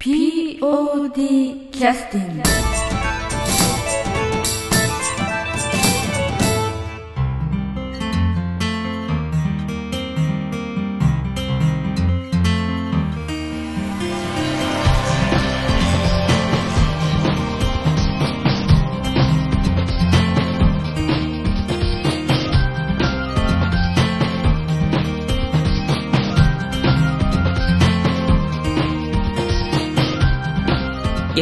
POD キャスティング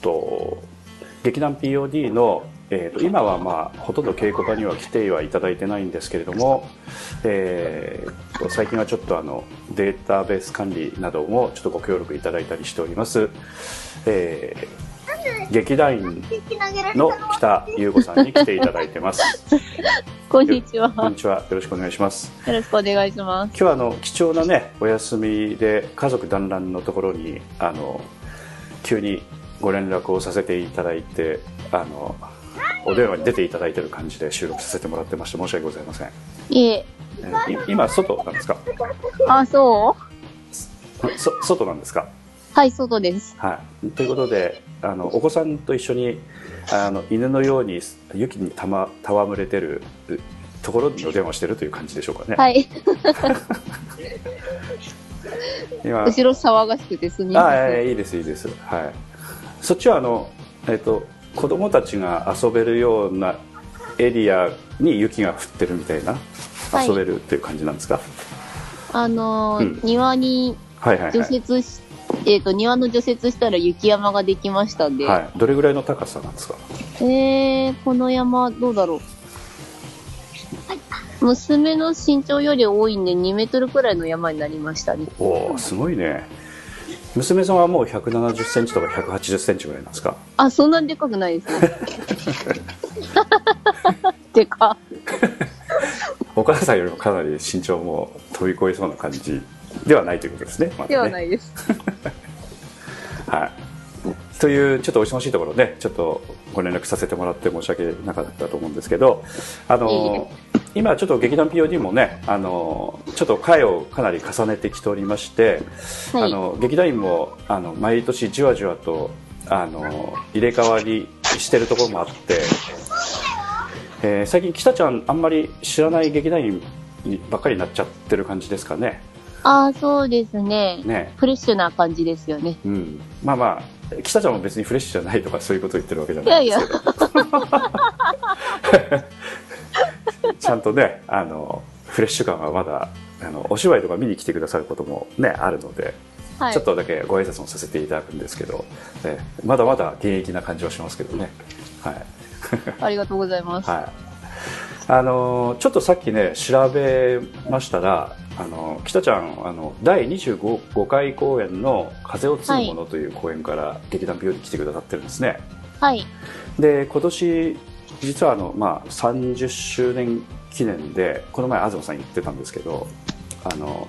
と、劇団 POD の、えーっと今はまあ、ほとんど稽古場には来てはいただいてないんですけれども、えー最近はちょっとあの、データベース管理などもちょっとご協力いただいたりしております。えー劇団員の北優子さんに来ていただいてます。こんにちは。こんにちは。よろしくお願いします。よろしくお願いします。今日はあの貴重なねお休みで家族団らんのところにあの急にご連絡をさせていただいてあのお電話に出ていただいてる感じで収録させてもらってまして申し訳ございません、いえ。今外なんですか？あ、そう？そ外なんですか？はい、外です。はいということであのお子さんと一緒にあの犬のように雪にたま戯れてるところにお電話してるという感じでしょうかね、はい。今後ろ騒がしくてすみあません。あいいですいいですはいそっちはあのえっ、と子供たちが遊べるようなエリアに雪が降ってるみたいな、はい。遊べるっていう感じなんですか？あのーうん。庭にはいはい除はい、雪し、えっ、と、庭の除雪したら雪山ができましたんで。はい、どれぐらいの高さなんですか？えー、この山、どうだろう？娘の身長より多いんで2メートルくらいの山になりましたね。おおすごいね娘さんはもう1 7 0センチとか1 8 0センチぐらいなんですか？あ、そんなにでかくないですね。でか。お母さんよりもかなり身長も飛び越えそうな感じではないということですね,、ねではないです。はい。という、ちょっとお忙しいところね、ちょっとご連絡させてもらって申し訳なかったと思うんですけど、あの、今ちょっと劇団 POD もね、あの、ちょっと回をかなり重ねてきておりまして、はいあの、劇団員も、あの、毎年じわじわと、あの、入れ替わりしてるところもあって、えー最近北ちゃんあんまり知らない劇団員にばっかりになっちゃってる感じですかね。あ、そうですね。ね。フレッシュな感じですよね。うん、まあまあ北ちゃんも別にフレッシュじゃないとかそういうことを言ってるわけじゃないんですけど。ちゃんとねあのフレッシュ感はまだあのお芝居とか見に来てくださることもねあるので、はい。ちょっとだけご挨拶もさせていただくんですけど、えまだまだ現役な感じはしますけどね。はい。ありがとうございます。はい。あのちょっとさっきね調べましたらあの北ちゃんあの第25回公演の「風を継ぐもの」という公演から劇団 PO に来てくださってるんですね、はい。で今年実はあの、まあ、30周年記念でこの前東さん言ってたんですけどあの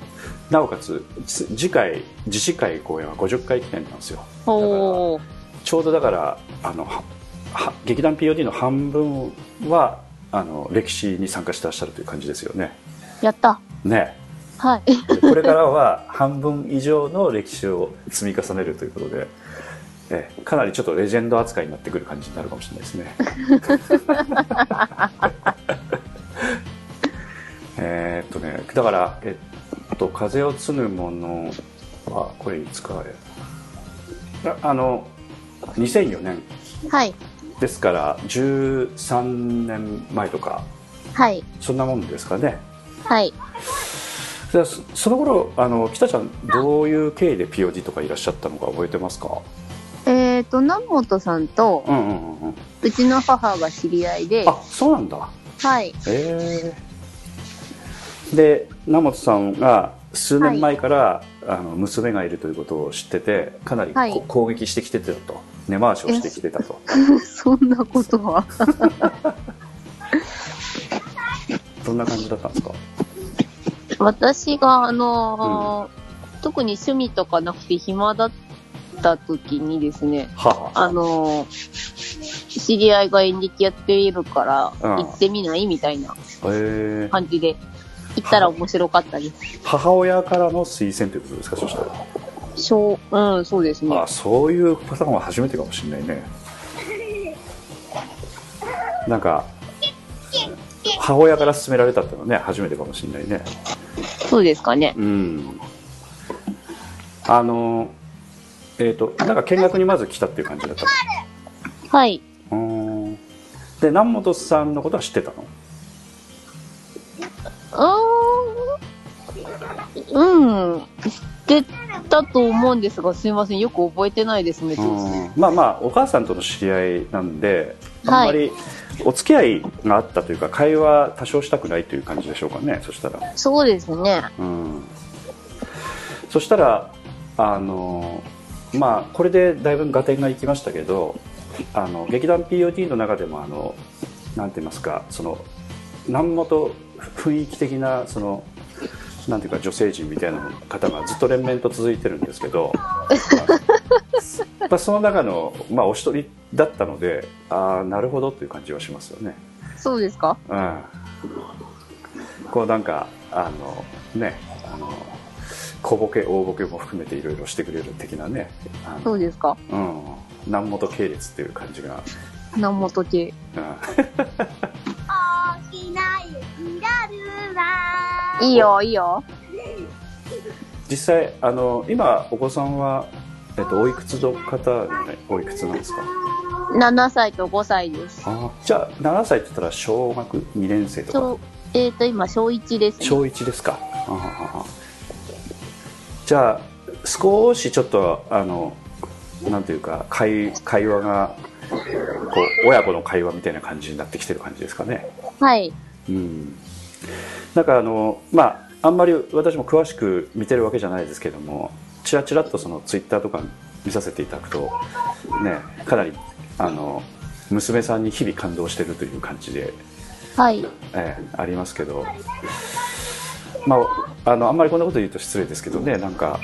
なおかつつ次回自治会公演は50回記念なんですよおー。ちょうどだからあのはは劇団 POD の半分はあの歴史に参加してらっしゃるという感じですよね。やった。ねはい。でこれからは半分以上の歴史を積み重ねるということで、えかなりちょっとレジェンド扱いになってくる感じになるかもしれないですね。えーっとねだから、えっと、風を継ぐものはこれいつかああの2004年はい。ですから13年前とかはい。そんなもんですかねはい。じゃあそその頃あの北ちゃんどういう経緯で POD とかいらっしゃったのか覚えてますか？えっ、ー、と、南本さんと、うんうんうんうん。うちの母が知り合いで、あそうなんだ。はい。へえで南本さんが数年前から、あの娘がいるということを知っててかなりこ、はい。攻撃してきてたと。根回しをしてきてたと。そんなことは？どんな感じだったんですか？私が、あのー特に趣味とかなくて暇だった時にですね、はあ。あのー知り合いが演劇やっているから、うん。行ってみないみたいなえ。ー、感じで、行ったら面白かったです。母親からの推薦ということですか？そしたら。小、うん、そうですね。あ。そういうパターンは初めてかもしれないね。なんか母親から勧められたってのはね初めてかもしれないねそうですかね。うんあのえっ、となんか見学にまず来たっていう感じだったはい。のうーんで南本さんのことは知ってたの？うーん。うん。知ってたと思うんですが、すいません。よく覚えてないですね。うんまあまあお母さんとの知り合いなんであはいんまりお付き合いがあったというか会話多少したくないという感じでしょうかねそしたらそうですね。うんそしたらあのまあこれでだいぶ合点がいきましたけどあの劇団 POD の中でもあのなんて言いますかその南本雰囲気的なそのなんていうか女性陣みたいな方がずっと連綿と続いてるんですけどやっぱその中の、まあ、お一人だったのでああなるほどという感じはしますよね。そうですか？うん、こうなんかあのねあの小ボケ大ボケも含めていろいろしてくれる的なねそうですか？うん、南本系列っていう感じが、南本系。うん、大きな雪だるまいいよ、いいよ。実際あの今お子さんは、えっと、おいくつの方、ね、おいくつなんですか？7歳と5歳です。あじゃあ7歳って言ったら小学2年生とか？小、えっ、と、今、小1です、ね。小1ですかあはははじゃあ少しちょっとあのなんていうか会会話がこう親子の会話みたいな感じになってきてる感じですかねはい。うんなんかあのまああんまり私も詳しく見てるわけじゃないですけどもちらちらっとそのツイッターとか見させていただくとねかなりあの娘さんに日々感動してるという感じではい。ええありますけど、まあ、あのあんまりこんなこと言うと失礼ですけどねなんか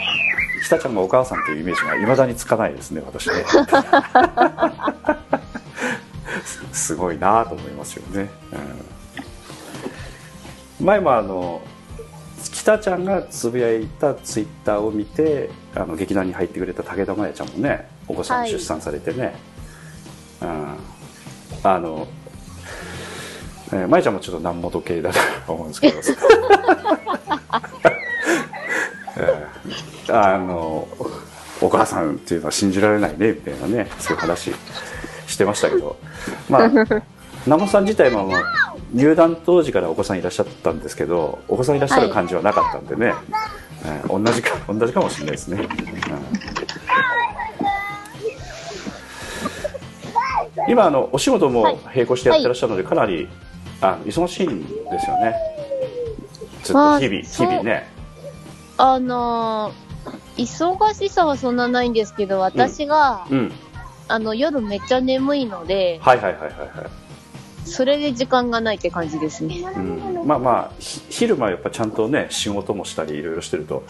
ひたちゃんがお母さんというイメージがいまだにつかないですね私ね すごいなと思いますよね、うん、前もあの北ちゃんがつぶやいたツイッターを見てあの劇団に入ってくれた武田真弥ちゃんもねお子さん出産されてね、うん、あのえー、ちゃんもちょっと南本系だと思うんですけど、えーあのお母さんっていうのは信じられないねみたいなねそういう話。してましたけど。まあ南本さん自体も入団当時からお子さんいらっしゃったんですけどお子さんいらっしゃる感じはなかったんでね、えー同じか同じかもしれないですね、うん。今あのお仕事も並行してやってらっしゃるので、かなりあの忙しいんですよね。ずっと日々日々ね。あのー忙しさはそんなないんですけど、私が、うんあの、夜めっちゃ眠いので、はいはいはいはいはい。それで時間がないって感じですね。うん。まあまあひ昼間やっぱちゃんとね仕事もしたりいろいろしてると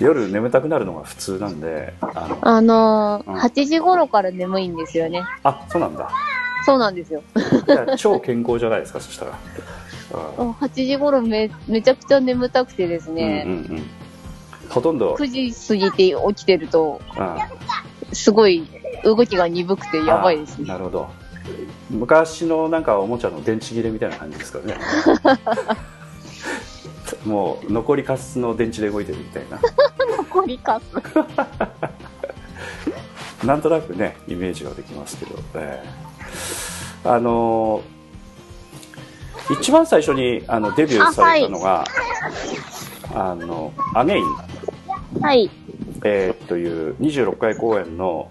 夜眠たくなるのが普通なんであのあのーうん。8時頃から眠いんですよね。あそうなんだ。そうなんですよ。超健康じゃないですかそしたら、うん8時頃め、めちゃくちゃ眠たくてですね、うんうんうん、ほとんど、9時過ぎて起きてると、うんすごい動きが鈍くてやばいですね。あなるほど。昔のなんかおもちゃの電池切れみたいな感じですかね。もう残りカスの電池で動いてるみたいな。残りかす。なんとなくねイメージはできますけど、ええ。あのー一番最初にあのデビューされたのがあ、のアゲイン、はい。えーという26回公演の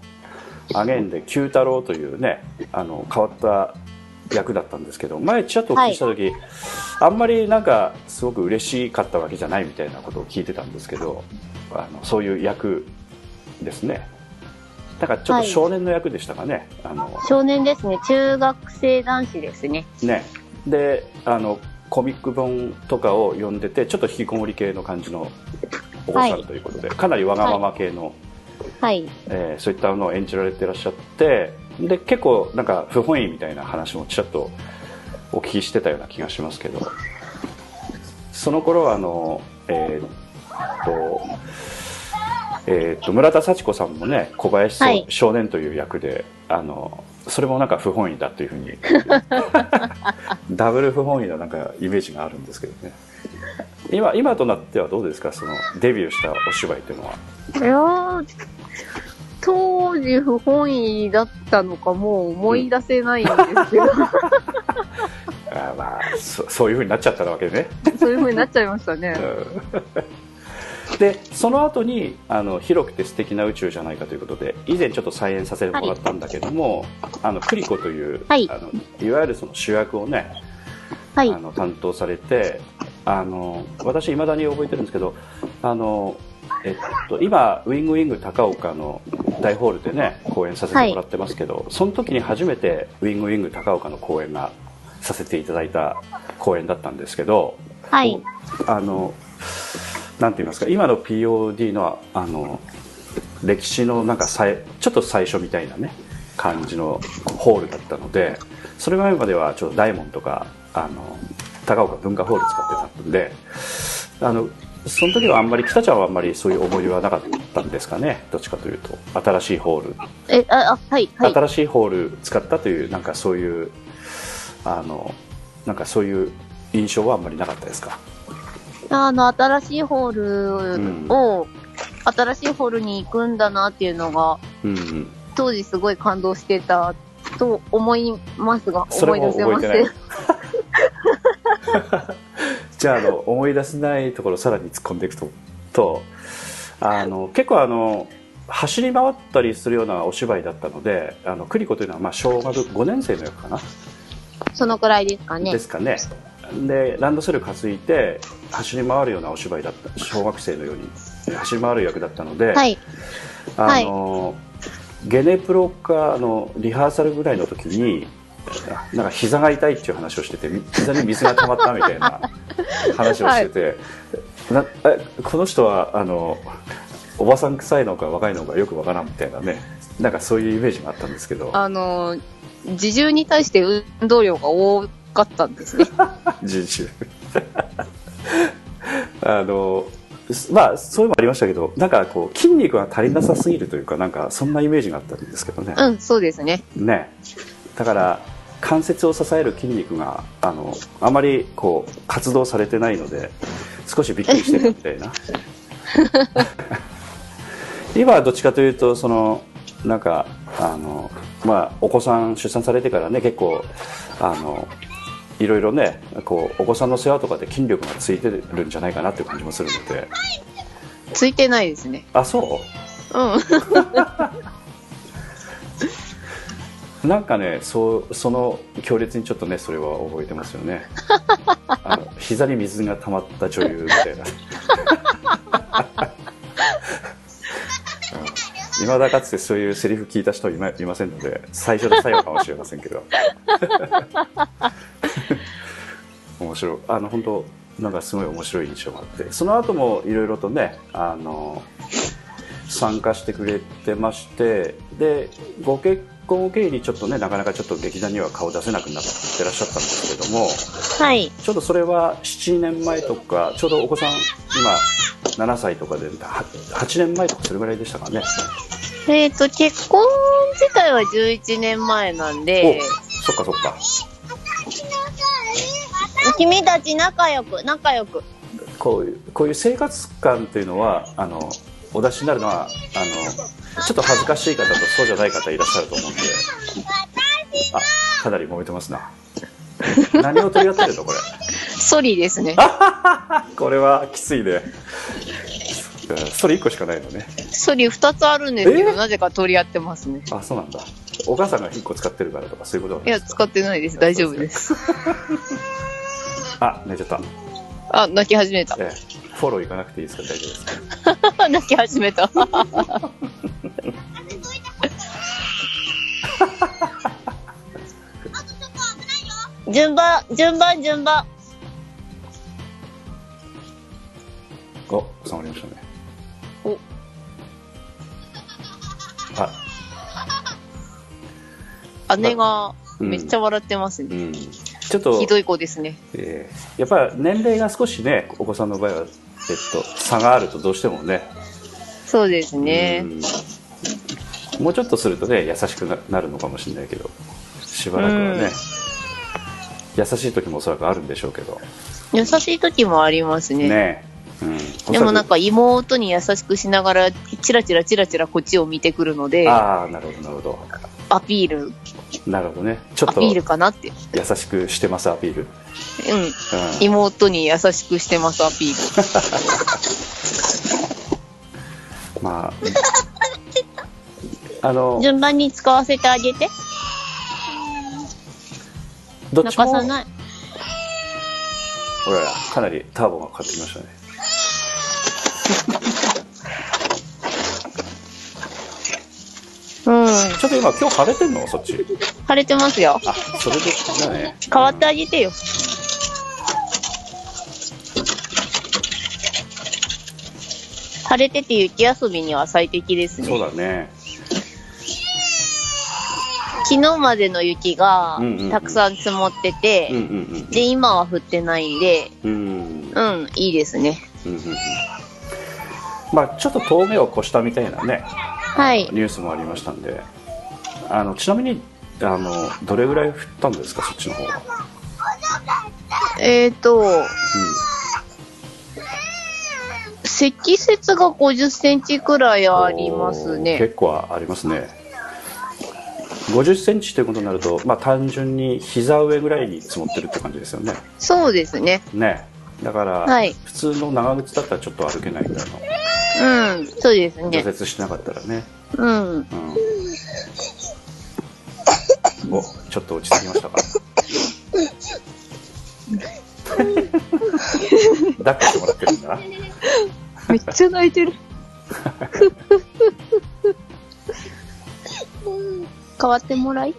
アゲインで九太郎というねあの変わった役だったんですけど前ちらっとお聞きした時、あんまりなんかすごく嬉しかったわけじゃないみたいなことを聞いてたんですけどあのそういう役ですね。だからちょっと少年の役でしたかね、あの少年ですね。中学生男子ですね。ね。であのコミック本とかを読んでてちょっと引きこもり系の感じのお子さんということで、かなりわがまま系の、はい。えーそういったのを演じられてらっしゃってで結構なんか不本意みたいな話もちらっとお聞きしてたような気がしますけど。その頃はあのえーっとえーっと村田幸子さんもね小林少,、はい。少年という役であのそれもなんか不本意だというふうに。ダブル不本意ななんかイメージがあるんですけどね。今今となってはどうですか？そのデビューしたお芝居っていうのは当時不本意だったのかもう思い出せないんですけど、あーまあそそういうふうになっちゃったわけね。そういう風になっちゃいましたね。でその後にあの広くて素敵な宇宙じゃないかということで以前ちょっと再演させてもらったんだけども、あのクリコという、はい。あのいわゆるその主役をね、はい。あ。の担当されてあの私いまだに覚えてるんですけどあの、えっと、今ウィングウィング高岡の大ホールでね公演させてもらってますけど、その時に初めてウィングウィング高岡の公演がさせていただいた公演だったんですけど、はい。あのなんて言いますか今の POD のあの歴史のなんかさいちょっと最初みたいなね感じのホールだったのでそれ前まではちょっと大門とかあの高岡文化ホール使ってたんであのその時はあんまり北ちゃんはあんまりそういう思い出はなかったんですかね？どっちかというと。新しいホール、え、あ、あはい、はい。新しいホール使ったというなんかそういうあのなんかそういう印象はあんまりなかったですか？あの、新しいホールを、新しいホールに行くんだなっていうのが、うんうん。当時すごい感動してたと思いますが、思い出せません。じゃああの思い出せないところをさらに突っ込んでいくととあの結構あの走り回ったりするようなお芝居だったのであのクリコというのはまあ小学5年生の役かな、そのくらいですかねで。すかねでランドセル担いで走り回るようなお芝居だった小学生のように走り回る役だったので、はい。あの、ゲネプロかのリハーサルぐらいの時になんか膝が痛いっていう話をしててみ膝に水が溜まったみたいな話をしてて、なえこの人はあのおばさん臭いのか若いのかよくわからんみたいなね。なんかそういうイメージがあったんですけど。あの、自重に対して運動量が多かったんですね。人種 あのまあそういうのもありましたけどなんかこう筋肉が足りなさすぎるというかなんかそんなイメージがあったんですけどね、うん、そうですね。ね。だから関節を支える筋肉があのあまりこう活動されてないので少しびっくりしてるみたいな 今はどっちかというとそのなんかあの、まあ、お子さん出産されてからね結構あのいろいろねこうお子さんの世話とかで筋力がついてるんじゃないかなっていう感じもするのでついてないですね。あそう？うん。なんかねそうその強烈にちょっとねそれは覚えてますよね。あの膝に水が溜まった女優みたいな。いまだかつてそういうセリフ聞いた人はいまいませんので最初で最後かもしれませんけど。面白い。あの本当なんかすごい面白い印象があって。その後もいろいろとねあの参加してくれてまして。でご結婚を経緯にちょっとねなかなかちょっと劇団には顔出せなくなってらっしゃったんですけどもはい。ちょうどそれは7年前とかちょうどお子さん今7歳とかでは8年前とかそれぐらいでしたかねえっ、と、結婚自体は11年前なんで、おそっかそっか君たち仲良く、仲良く。こういうこういう生活感というのはあのお出しになるのはあのちょっと恥ずかしい方とそうじゃない方いらっしゃると思うんであかなり揉めてますな 何を取り合ってるのこれ？ソリですね。これはきついねそれ1個しかないのねソリ2つあるんですけど、え？なぜか取り合ってますね。あそうなんだお母さんが1個使ってるからとかそういうことなんいや、使ってないです。大丈夫です。あ寝ちゃった、あ、泣き始めた。ええフォローいかなくていいですか？大丈夫ですか？泣き始めた。順番、順番、順番。お収まりましたね。お。あ。姉がうん。めっちゃ笑ってますね。うんちょっとひどい子ですね。えーやっぱり年齢が少しねお子さんの場合は、えっと、差があるとどうしてもね。そうですね。うん。もうちょっとするとね優しくななるのかもしれないけどしばらくはね、うん。優しい時もおそらくあるんでしょうけど。優しい時もありますね。ね。うん、でもなんか妹に優しくしながら、チラチラチラチラこっちを見てくるので、ああなるほどなるほどアピール、なるほどねちょっとアピールかなって。優しくしてますアピール、うん。うん、妹に優しくしてます、アピール。まああの順番に使わせてあげて。泣どっちもかさない。ほらかなりターボがかかってきましたねうん。ちょっと今今日晴れてんの？そっち晴れてますよ。あそれでだね変わってあげてよ。晴れてて雪遊びには最適ですそうね。だね昨日までの雪がうんうんうんたくさん積もってて、うんうんで、今は降ってないんで、うんうんうん、いいですね。うんうんうんまあちょっと峠を越したみたいなねはい。ニュースもありましたんであのちなみにあのどれぐらい降ったんですかそっちの方は、えーと、う積雪が50センチくらいん、ありますね。結構ありますね50センチということになると、まあ、単純に膝上ぐらいに積もってるって感じですよねそうですね。ねだから、はい。普通の長靴だったらちょっと歩けないぐらいの。うん、そうですね。除雪しなかったらね、うん。うん、おちょっと落ち着きましたか？抱っこしてもらってるんだ。めっちゃ泣いてる。変わってもらい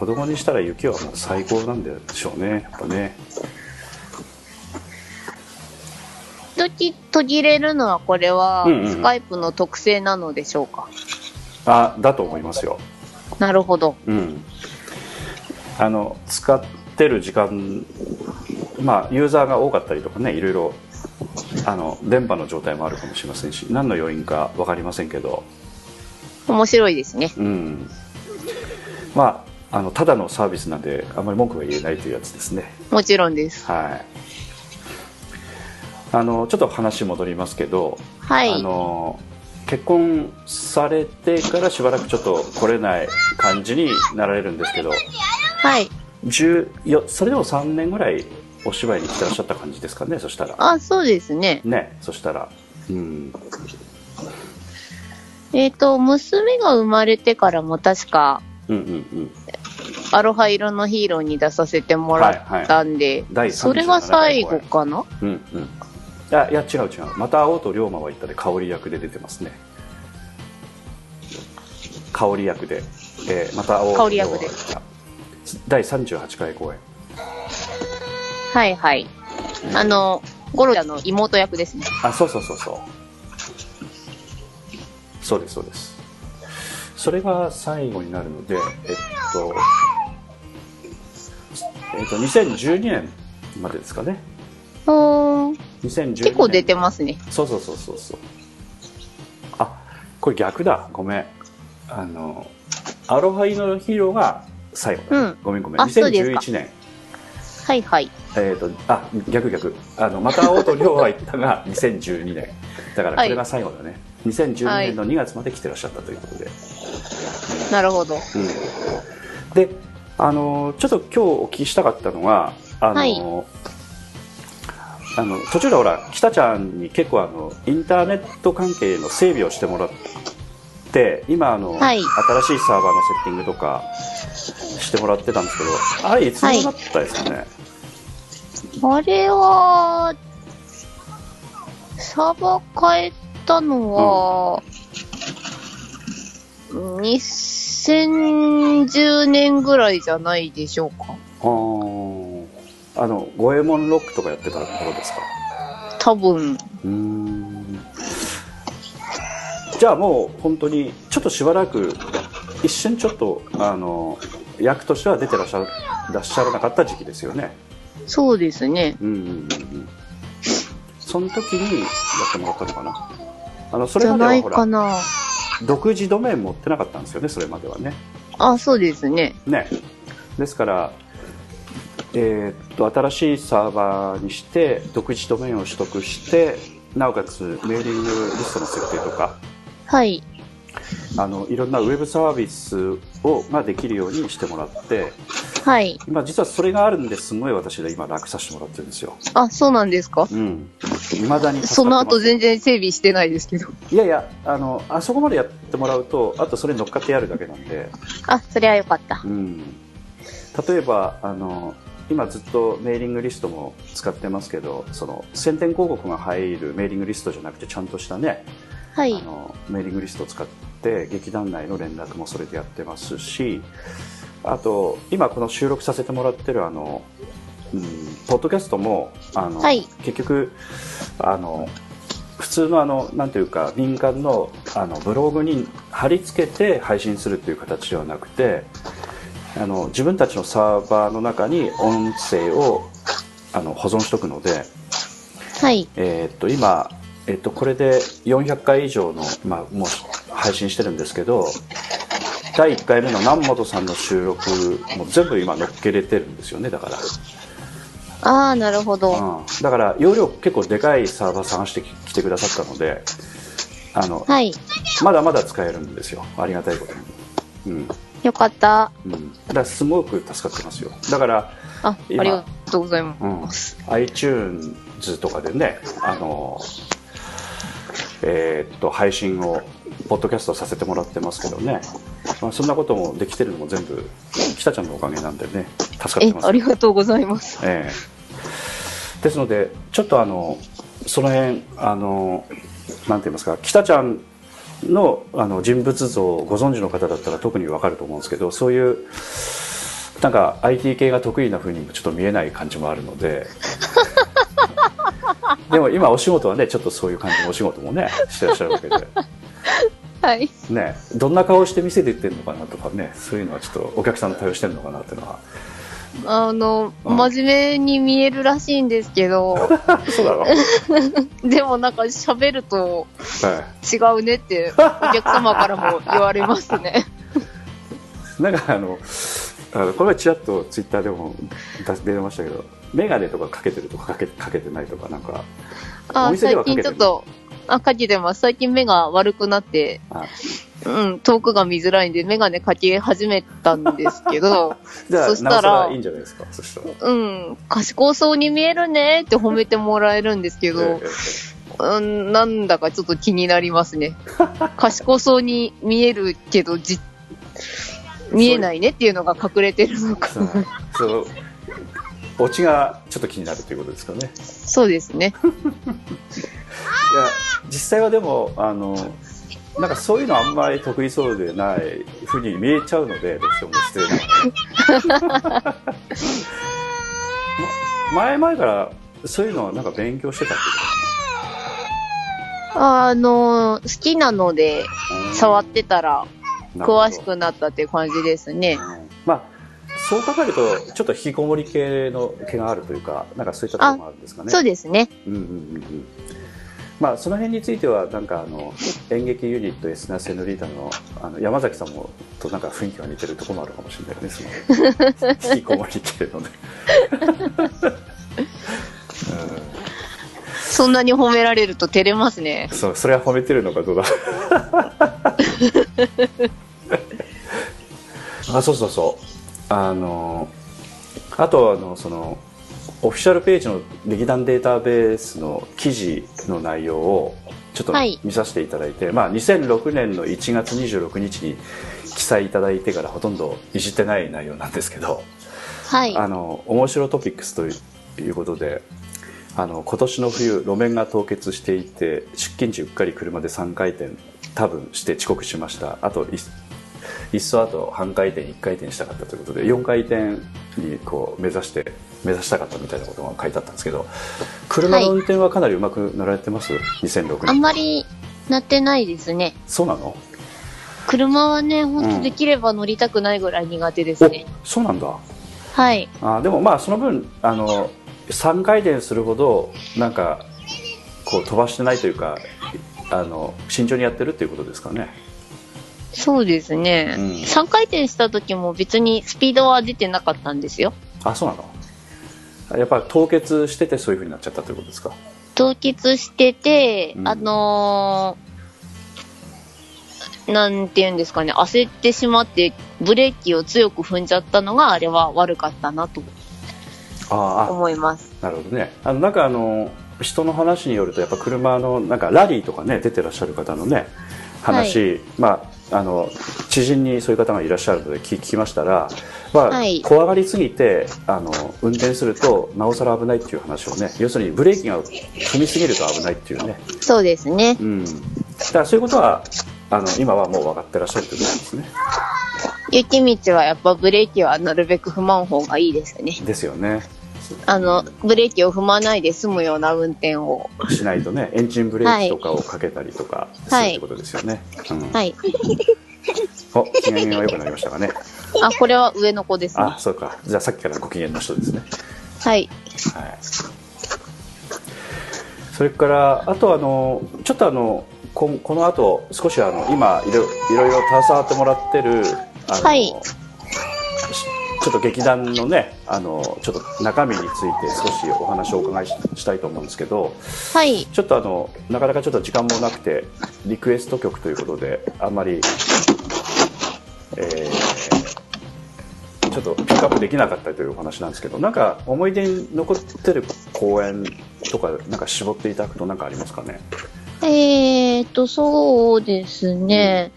子供にしたら雪はもう最高なんでしょうねやっぱね。時途切れるのはこれはうんうん。スカイプの特性なのでしょうか、あだと思いますよ。なるほど。うん。あの使ってる時間まあユーザーが多かったりとかねいろいろあの電波の状態もあるかもしれませんし何の要因か分かりませんけど。面白いですね。うん。まああのただのサービスなんであまり文句が言えないというやつですねもちろんです。はいあのちょっと話戻りますけど、はい。あの結婚されてからしばらくちょっと来れない感じになられるんですけどはい。10よそれでも3年ぐらいお芝居に来てらっしゃった感じですかねそしたらあ、そうですね。ねそしたらうんえっ、と、娘が生まれてからも確か、うんうんうんアロハ色のヒーローに出させてもらったんで、第37それが最後かな？うんうん。いやいや違う違う。また青と龍馬は言ったで香り役で出てますね。香り役で、えーまた青と龍馬は。言った第38回公演。はいはい。あの、ゴロちゃんの妹役ですね。あそうそうそうそう。そうですそうです。それが最後になるのでえっとえっと2012年までですかね。ほー。ん。2012年。結構出てますね。そうそうそうそうそう。あこれ逆だ。ごめん。あのアロハイのヒーローが最後だ、うん。ごめんごめん。あそうですか。2011年。はいはい。えっ、とあ逆逆。あのまた青と亮は言ったが2012年。だからこれが最後だね、2012年の2月まで来てらっしゃったということで、なるほど。うん。であのちょっと今日お聞きしたかったのがあの、はい。えあの途中でほら北ちゃんに結構あのインターネット関係の整備をしてもらって今あの、はい。新しいサーバーのセッティングとかしてもらってたんですけどあれいつ頃だったですかね、あれは、サーバー変えたのは、2010年ぐらいじゃないでしょうか。あーあの五右衛門ロックとかやってたところですか？多分。うーんじゃあもう本当にちょっとしばらく一瞬ちょっとあの役としては出てらっしゃらっしゃらなかった時期ですよねそうですね。うんうんうんうんその時にやってもらったのかな？あのそじゃなれまではいほからな。独自ドメイン持ってなかったんですよねそれまではねあ、そうですね。ねですからえーっと新しいサーバーにして独自ドメインを取得してなおかつメーリングリストの設定とかはい。あのいろんなウェブサービスをができるようにしてもらってはい。今実はそれがあるんです。ごい私で今楽させてもらってるんですよ。あ、そうなんですか？うん。未だにその後全然整備してないですけど。いやいやあのあそこまでやってもらうとあとそれに乗っかってやるだけなんで、あ、それはよかった。う。ん、例えばあの今ずっとメーリングリストも使ってますけどその宣伝広告が入るメーリングリストじゃなくてちゃんとしたねはいあ。のメーリングリストを使って劇団内の連絡もそれでやってますしあと今この収録させてもらってるあの、うん、ポッドキャストもあの、はい結局あの普通のあのなんていうか民間のあのブログに貼り付けて配信するという形ではなくてあの自分たちのサーバーの中に音声をあの保存しとくのではい。えーっと今、えっとこれで400回以上の、まあ、もう配信してるんですけど第1回目の南本さんの収録も全部今乗っけれてるんですよねだから、ああ、なるほど。うん、だから容量結構でかいサーバー探してきてくださったのであの、はい。まだまだ使えるんですよありがたいことに、うんよかった。うん、だからすごく助かってますよだから、あ、あ今りがとうございまうんす。、iTunes とかでねあのえーっと配信をポッドキャストさせてもらってますけどね、まあ、そんなこともできてるのも全部北ちゃんのおかげなんでね。助かってえ、ます。ありがとうございます。ええ。ですのでちょっとあのその辺あのなんて言いますか北ちゃんのあの人物像をご存知の方だったら特にわかると思うんですけどそういうなんか IT 系が得意な風にもちょっと見えない感じもあるのででも今お仕事はねちょっとそういう感じのお仕事もね してらっしゃるわけで。はい。ねどんな顔して店で言ってるのかなとかねそういうのはちょっとお客さんの対応してるのかなっていうのは。あの、うん。真面目に見えるらしいんですけど、そうだろう、でもなんか喋るとはい。違うねってお客様からも言われますね。なんかあの、あのこれはちらっとツイッターでも出出ましたけど、メガネとかかけてるとかかけかけてないとか、なんか、おあ、最近ちょっと、あ、かけてます。最近目が悪くなって、あうん、遠くが見づらいんで、メガネかけ始めたんですけど、そしたららいいんじゃないですか、そしたら。うん、賢そうに見えるねって褒めてもらえるんですけえど、えうん、なんだかちょっと気になりますね。賢そうに見えるけど、じ、見えないねっていうのが隠れてるのか。そうそう、オチがちょっと気になるということですかね。そうですね。いや、実際はでも、あの、なんかそういうのあんまり得意そうでないふうに見えちゃうので、どうしても失礼な前々からそういうのはなんか勉強してたっていうあの、好きなので、触ってたら、詳しくなったっていう感じですね。まあそう考えるとちょっと引きこもり系の毛があるというかなんかそういったところもあるんですかね。そうですね。うんうんうん。うんまあその辺についてはなんかあの演劇ユニットエスナセノリータのあの山崎さんもとなんか雰囲気が似てるところもあるかもしれないよね。そ の引きこもり系のね、そんなに褒められると照れますね。うん、。そうそれは褒めてるのかどうだ。あそうそうそうあのあとあのそのオフィシャルページの劇団データベースの記事の内容をちょっとはい見させていただいて、まあ、2006年の1月26日に記載いただいてからほとんどいじってない内容なんですけど、はい。あの面白トピックスということであの今年の冬路面が凍結していて出勤時うっかり車で3回転多分して遅刻しましたあといいっそあと半回転1回転したかったということで4回転にこう目指して目指したかったみたいなことが書いてあったんですけど車の運転はかなりうまく乗られてます、2006あん年まりなってないですね。そうなの？車はね、ほんとできれば乗りたくないぐらい苦手ですね。おそうなんだはい。あでもまあその分あの3回転するほどなんかこう飛ばしてないというかあの慎重にやってるっていうことですかねそうですね。うん。3回転した時も別にスピードは出てなかったんですよ。あそうなの？やっぱり凍結しててそういうふうになっちゃったということですか？凍結してて、うん。あのーなんて言うんですかね、焦ってしまって、ブレーキを強く踏んじゃったのが、あれは悪かったなと。思います。なるほどね。あのなんかあの人の話によるとやっぱ車のなんかラリーとかね出てらっしゃる方のね話、まああの知人にそういう方がいらっしゃるので聞聞きましたら、まあはい怖がりすぎてあの運転するとなおさら危ないっていう話をね要するにブレーキが踏みすぎると危ないっていうねそうですね。うん、だからそういうことはあの今はもう分かってらっしゃるということですね。雪道はやっぱブレーキはなるべく踏まん方がいいですね。ですよね。あの、ブレーキを踏まないで済むような運転を。しないとね、エンジンブレーキとかをかけたりとかするはいってことですよね。うん、はい。お、機嫌が良くなりましたかね。あ、これは上の子ですねあ、。そうか。じゃあさっきからご機嫌の人ですね。はい。はい。それから、あとあの、ちょっとあの、ここの後、少しあの、今いろ、いろ携わってもらってる、あの、はいしちょっと劇団のね、あの、ちょっと中身について少しお話をお伺いししたいと思うんですけど、はい。ちょっとあの、なかなかちょっと時間もなくて、リクエスト曲ということで、あんまり、えーちょっとピックアップできなかったというお話なんですけど、なんか思い出に残ってる公演とか、なんか絞っていただくとなんかありますかね？えーと、そうですね。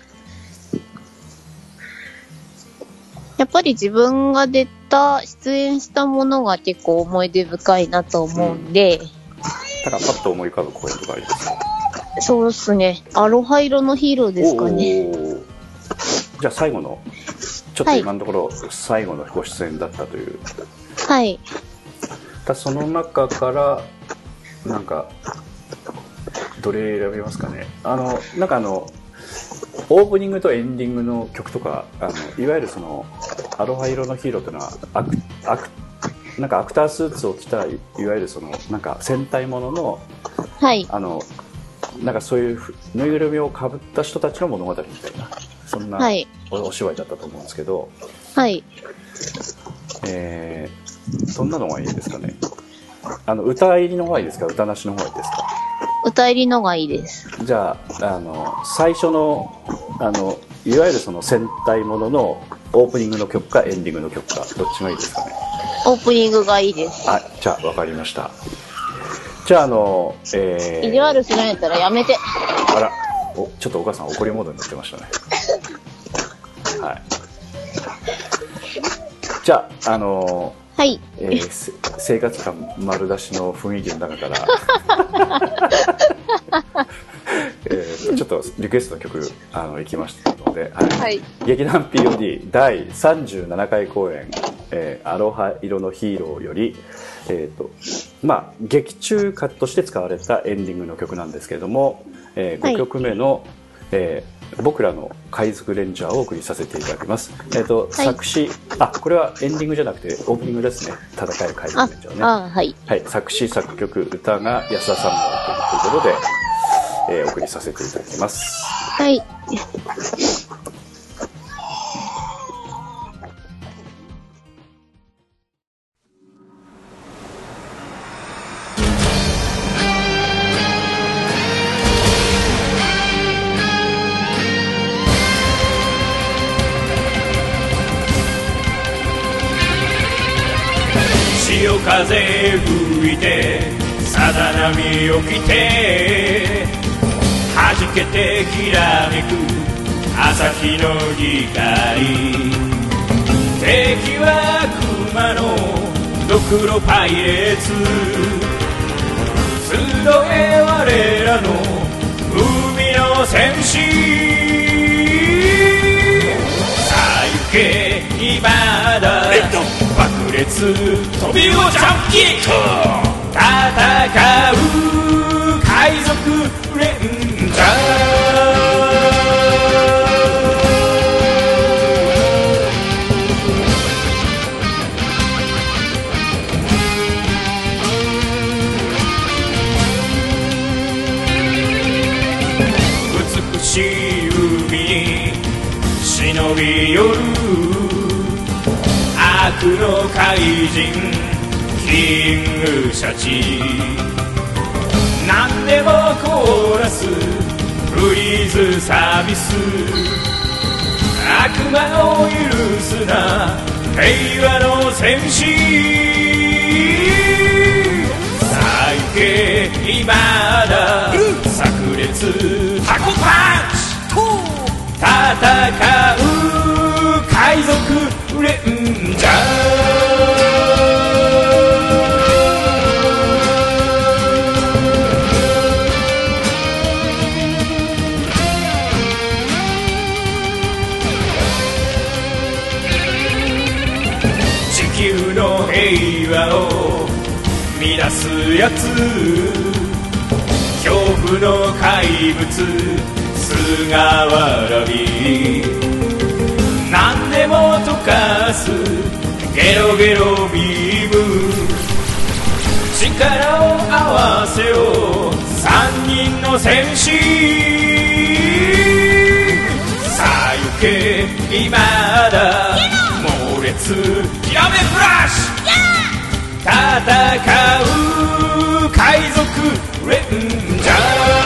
やっぱり自分が出た、出演したものが結構思い出深いなと思うんで、ただパッと思い浮かぶ公演とかありますか？そうっすね。アロハ色のヒーローですかね。じゃあ最後の、ちょっとはい今のところ最後のご出演だったという。はい。だその中からなんかどれ選びますかね？あのなんかあのオープニングとエンディングの曲とかあのいわゆるそのアロハ色のヒーローというのはアクアクなんかアクタースーツを着たいいわゆるそのなんか戦隊もののはい。あのなんかそういうふぬいぐるみをかぶった人たちの物語みたいなそんなはい。おお芝居だったと思うんですけど、はい。えー、どんなのがいいですかねあの歌入りの方がいいですか？歌なしの方がいいですか？歌入りのがいいです。じゃああの最初のあのいわゆるその戦隊もののオープニングの曲かエンディングの曲かどっちがいいですかね？オープニングがいいです。あじゃあ分かりましたじゃああのえー、意地悪するんやったらやめて。あらおちょっとお母さん怒りモードになってましたねはいじゃああのはい。えーせ生活感丸出しの雰囲気の中から、えーとちょっとリクエストの曲あの行きましたので、はいはい。劇団 POD 第37回公演「えーアロハ色のヒーロー」より、えーとまあ、劇中歌として使われたエンディングの曲なんですけれども、えはい5曲目の、えー僕らの海賊レンジャーをお送りさせていただきます。えっ、と、はい作詞、あ、これはエンディングじゃなくてオープニングですね。戦う海あ賊レンジャーね。、あ、はい。はい、作詞、作曲、歌が安田さんの曲ということで、えーお送りさせていただきます。はい。風吹いてさざ波起きて弾けてきらめく朝日の光。敵は熊のドクロパイレーツ。集え我らの海の戦士。飛びをジャンキック戦う海賊。の怪人キングシャチ。何でもコーラスフリーズサービス。悪魔を許すな平和の戦士。さあ行け今だ炸裂。タコパンチ。戦う海賊レンジャー地球の平和を乱すやつ恐怖の怪物菅原び何でも溶かすゲロゲロビーム。力を合わせよう。三人の戦士。さあ行け今だ。猛烈ひらめフラッシュ。戦う海賊レンジャー。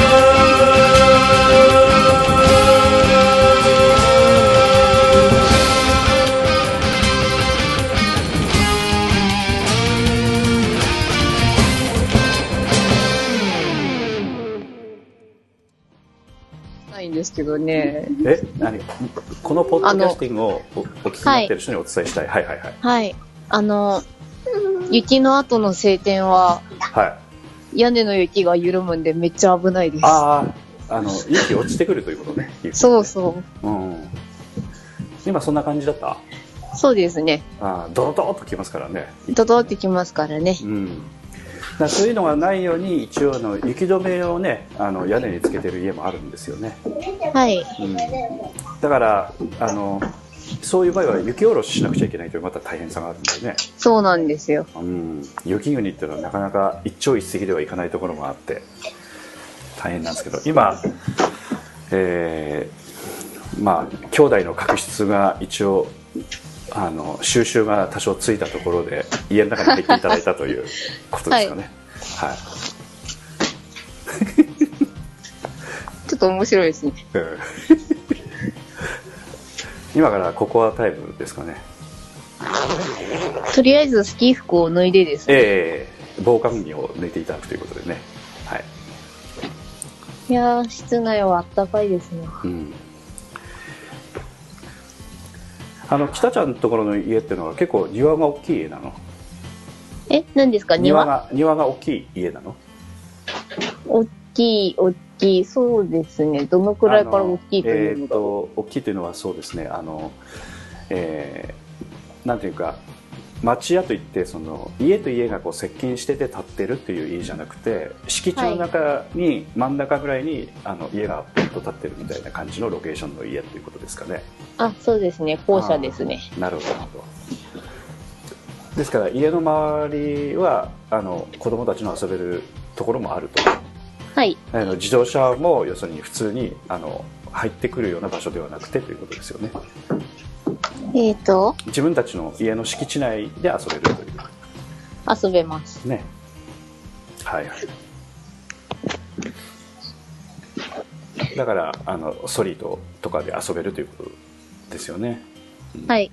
どね。え何？このポッドキャスティングをおお聞きになってる人にお伝えしたい。はい、はい、はい。はい。あの、雪の後の晴天は、はい。屋根の雪が緩むんでめっちゃ危ないです。ああ、あの、雪落ちてくるということね。雪そうそうん。今そんな感じだった？う。そうですね。ああ、ドロドロっときますからね。ドドってきますからね。うん。だそういうのがないように、一応あの、雪止めをね、あの、屋根につけてる家もあるんですよね。はい。うん。だから、あの、そういう場合は雪下ろししなくちゃいけないというまた大変さがあるんでね。そうなんですよ。うん、雪国っていうのはなかなか一朝一夕ではいかないところもあって大変なんですけど今、えーまあ兄弟の確執が一応あの収集が多少ついたところで家の中に入っていただいたということですかね。はいちょっと面白いですね。うん今からココアタイムですかね。とりあえずスキー服を脱いでですね。ええ防寒着を抜いていただくということでね。はい。いやー、室内はあったかいですね。うんあの北ちゃんのところの家っていうのは結構庭が大きい家なの？え、何ですか？庭庭が庭？が大きい家なの？大きい、大きい。そうですね。どのくらいから大きいというのえーっと大きいというのはそうですね。あの、えーなんていうか町屋といってその家と家がこう接近してて建ってるっていう家じゃなくて敷地の中に、真ん中ぐらいにあの家がポッと建ってるみたいな感じのロケーションの家ということですかねあ、そうですね。校舎ですね。なるほどなるほどですから家の周りはあの子供たちの遊べるところもあるとはい。あの自動車も要するに普通にあの入ってくるような場所ではなくてということですよねえっ、ー、と自分たちの家の敷地内で遊べるという。遊べますね。はいはい。だからあのソリートとかで遊べるということですよね、うん、はい。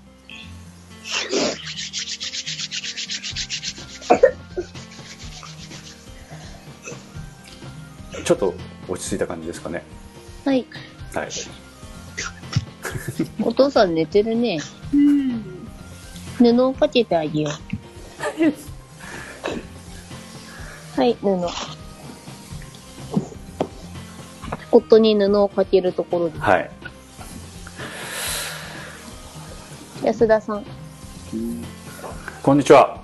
ちょっと落ち着いた感じですかね。はい、はい。お父さん寝てるね。布をかけてあげよう。はい、布。夫に布をかけるところではい。す。安田さん。こんにちは。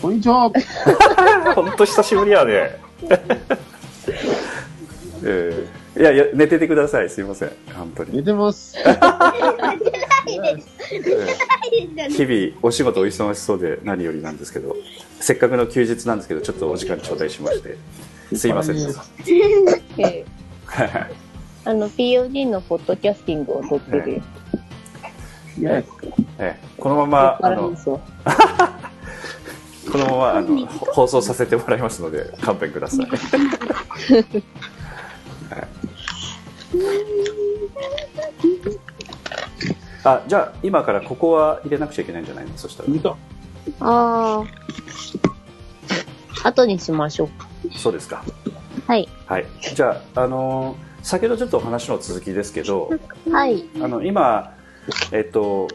こんにちは。ほんと久しぶりやね。えーいやいや、寝ててください。すいません。本当に。寝てます。えー日々、お仕事お忙しそうで何よりなんですけど、せっかくの休日なんですけど、ちょっとお時間頂戴しまして、すいませんでした。え ーあの、POD のポッドキャスティングを撮ってる。ええこのまま、あの。このまま、あの、ほ放送させてもらいますので、勘弁ください。は いあ、じゃあ、今からここは入れなくちゃいけないんじゃないの？そしたら。ああ。後にしましょう。そうですか。はい。はい。じゃあ、あのー先ほどちょっとお話の続きですけど、はい。あの、今、えっと、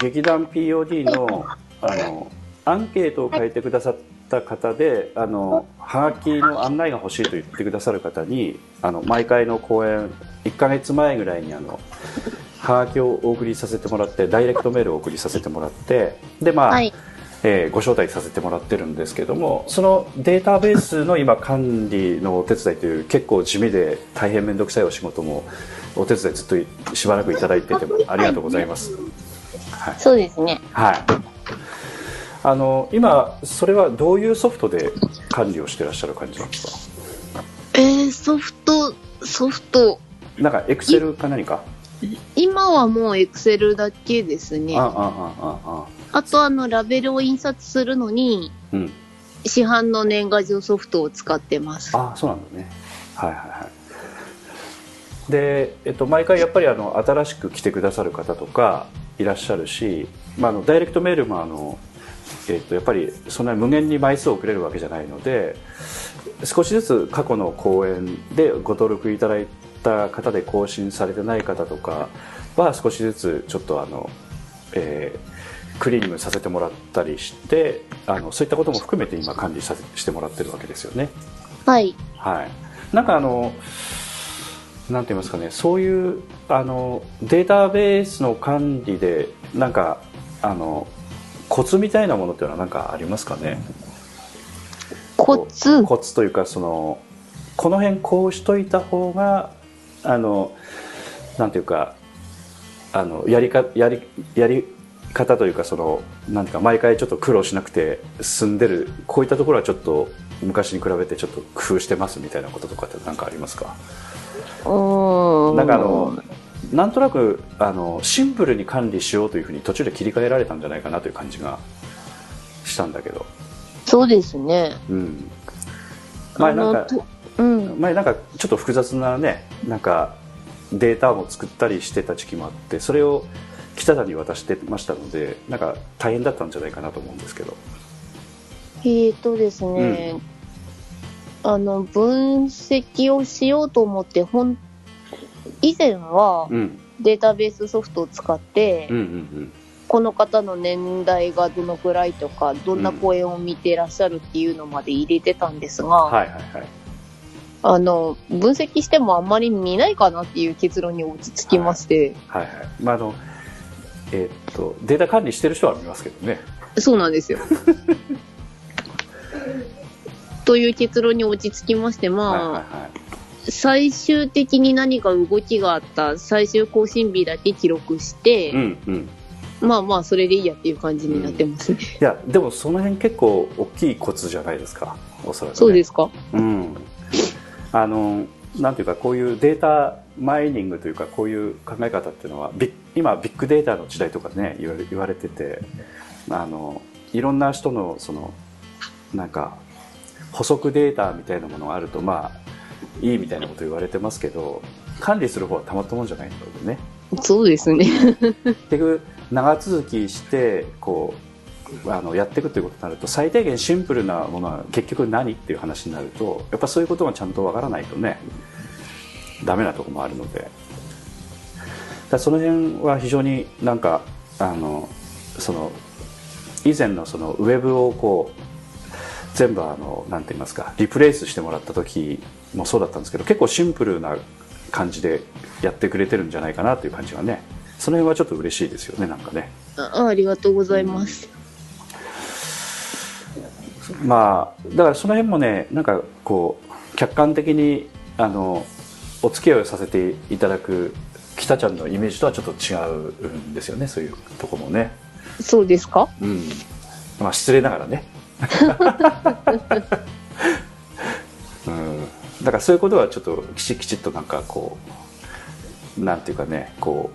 劇団 POD の、あの、アンケートを書いてくださった方で、あの、はがきの案内が欲しいと言ってくださる方に、あの、毎回の公演、1ヶ月前ぐらいに、あの、はがきをお送りさせてもらって、ダイレクトメールをお送りさせてもらって、で、まあ、はい。えーご招待させてもらってるんですけどもそのデータベースの今管理のお手伝いという結構地味で大変面倒くさいお仕事もお手伝いずっとしばらくいただいててありがとうございます。はいそうですね。はいあの今それはどういうソフトで管理をしてらっしゃる感じなんですえー、ソフト、ソフト、かなんかエクセルか何か？今はもうエクセルだけですね。あああああ。あとあの、ラベルを印刷するのに、うん。市販の年賀状ソフトを使ってます。あそうなんだね。はいはいはい。で、えっと、毎回やっぱりあの新しく来てくださる方とかいらっしゃるし、まあ、あのダイレクトメールもあの、えっと、やっぱりそんなに無限に枚数をくれるわけじゃないので少しずつ過去の講演でご登録いただいた方で更新されてない方とかは少しずつちょっとあの、えークリーニングさせてもらったりしてあのそういったことも含めて今管理させしてもらってるわけですよね。はい。はい、なんかあの、なんて言いますかね、そういうあのデータベースの管理で、なんかあのコツみたいなものっていうのは何かありますかね？コツ？コツというかそのこの辺こうしといた方があのなんていうかあのやりかやりやり方というかそのなんていうか毎回ちょっと苦労しなくて済んでるこういったところはちょっと昔に比べてちょっと工夫してますみたいなこととかって何かありますか？うーん。なんかあのなんとなくあのシンプルに管理しようというふうに途中で切り替えられたんじゃないかなという感じがしたんだけど、そうですね。うん、前なんかうん。前なんかちょっと複雑なねなんかデータも作ったりしてた時期もあってそれを北田に渡してましたのでなんか大変だったんじゃないかなと思うんですけど。えーとですね、あの、分析をしようと思って、ほん、以前はうん。データベースソフトを使って、この方の年代がどのくらいとか、どんな公演を見てらっしゃるっていうのまで入れてたんですが、うんはいはいはい。あの、分析してもあんまり見ないかなっていう結論に落ち着きまして、はいはいまああのえーっとデータ管理してる人は見ますけどね。そうなんですよ。という結論に落ち着きまして、まあ、はいはいはい最終的に何か動きがあった最終更新日だけ記録して、うんうん。まあまあ、それでいいやっていう感じになってますね。いやでもその辺結構大きいコツじゃないですかおそらく、ね、そうですか？うん、あのなんていうかこういうデータマイニングというかこういう考え方っていうのはビッ今ビッグデータの時代とかね言われ言われててあのいろんな人のそのなんか補足データみたいなものがあるとまあいいみたいなこと言われてますけど管理する方はたまったもんじゃないのでねそうですね。結局長続きしてこあのやっていくということになると最低限シンプルなものは結局何っていう話になるとやっぱそういうことがちゃんとわからないとねダメなところもあるのでだその辺は非常になんかあのその以前のそのウェブをこう全部あのなんて言いますかリプレイスしてもらった時もそうだったんですけど結構シンプルな感じでやってくれてるんじゃないかなという感じはねその辺はちょっと嬉しいですよねなんかね。あありがとうございます。まあだからその辺もねなんかこう客観的にあのお付き合いをさせていただく北ちゃんのイメージとはちょっと違うんですよねそういうとこもね。そうですか？うん。まあ失礼ながらね。う んだからそういうことはちょっときちきちっとなんかこうなんていうかねこ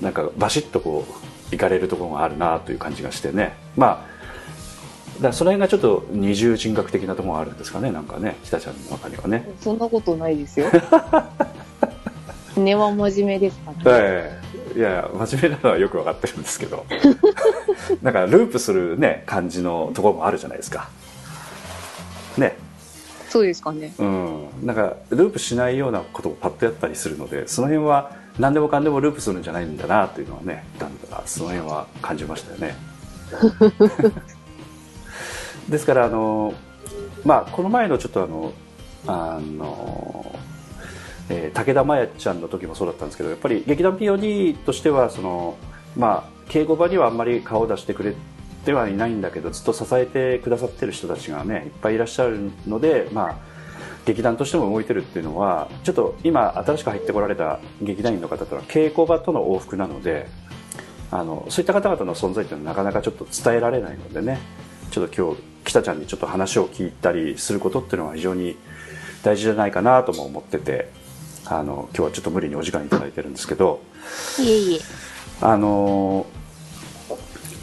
うなんかバシッとこういかれるところがあるなという感じがしてね。まあだその辺がちょっと二重人格的なところがあるんですかねなんかね北ちゃんの中にはね。そんなことないですよ。根は真面目ですかね。ええ。いやいや真面目なのはよく分かってるんですけど。なんかループするね感じのところもあるじゃないですか。ねそうですかね。うんなんかループしないようなことをパッとやったりするのでその辺は何でもかんでもループするんじゃないんだなというのはねなんだかその辺は感じましたよね ですからあのまあこの前のちょっとあのあの、えー武田真弥ちゃんの時もそうだったんですけどやっぱり劇団 POD としてはそのまあ稽古場にはあんまり顔を出してくれてはいないんだけどずっと支えてくださってる人たちがねいっぱいいらっしゃるのでまあ劇団としても動いてるっていうのはちょっと今新しく入ってこられた劇団員の方とは稽古場との往復なのであのそういった方々の存在っていうのはなかなかちょっと伝えられないのでねちょっと今日北ちゃんにちょっと話を聞いたりすることっていうのは非常に大事じゃないかなとも思っててあの今日はちょっと無理にお時間いただいてるんですけどいえいえ。あの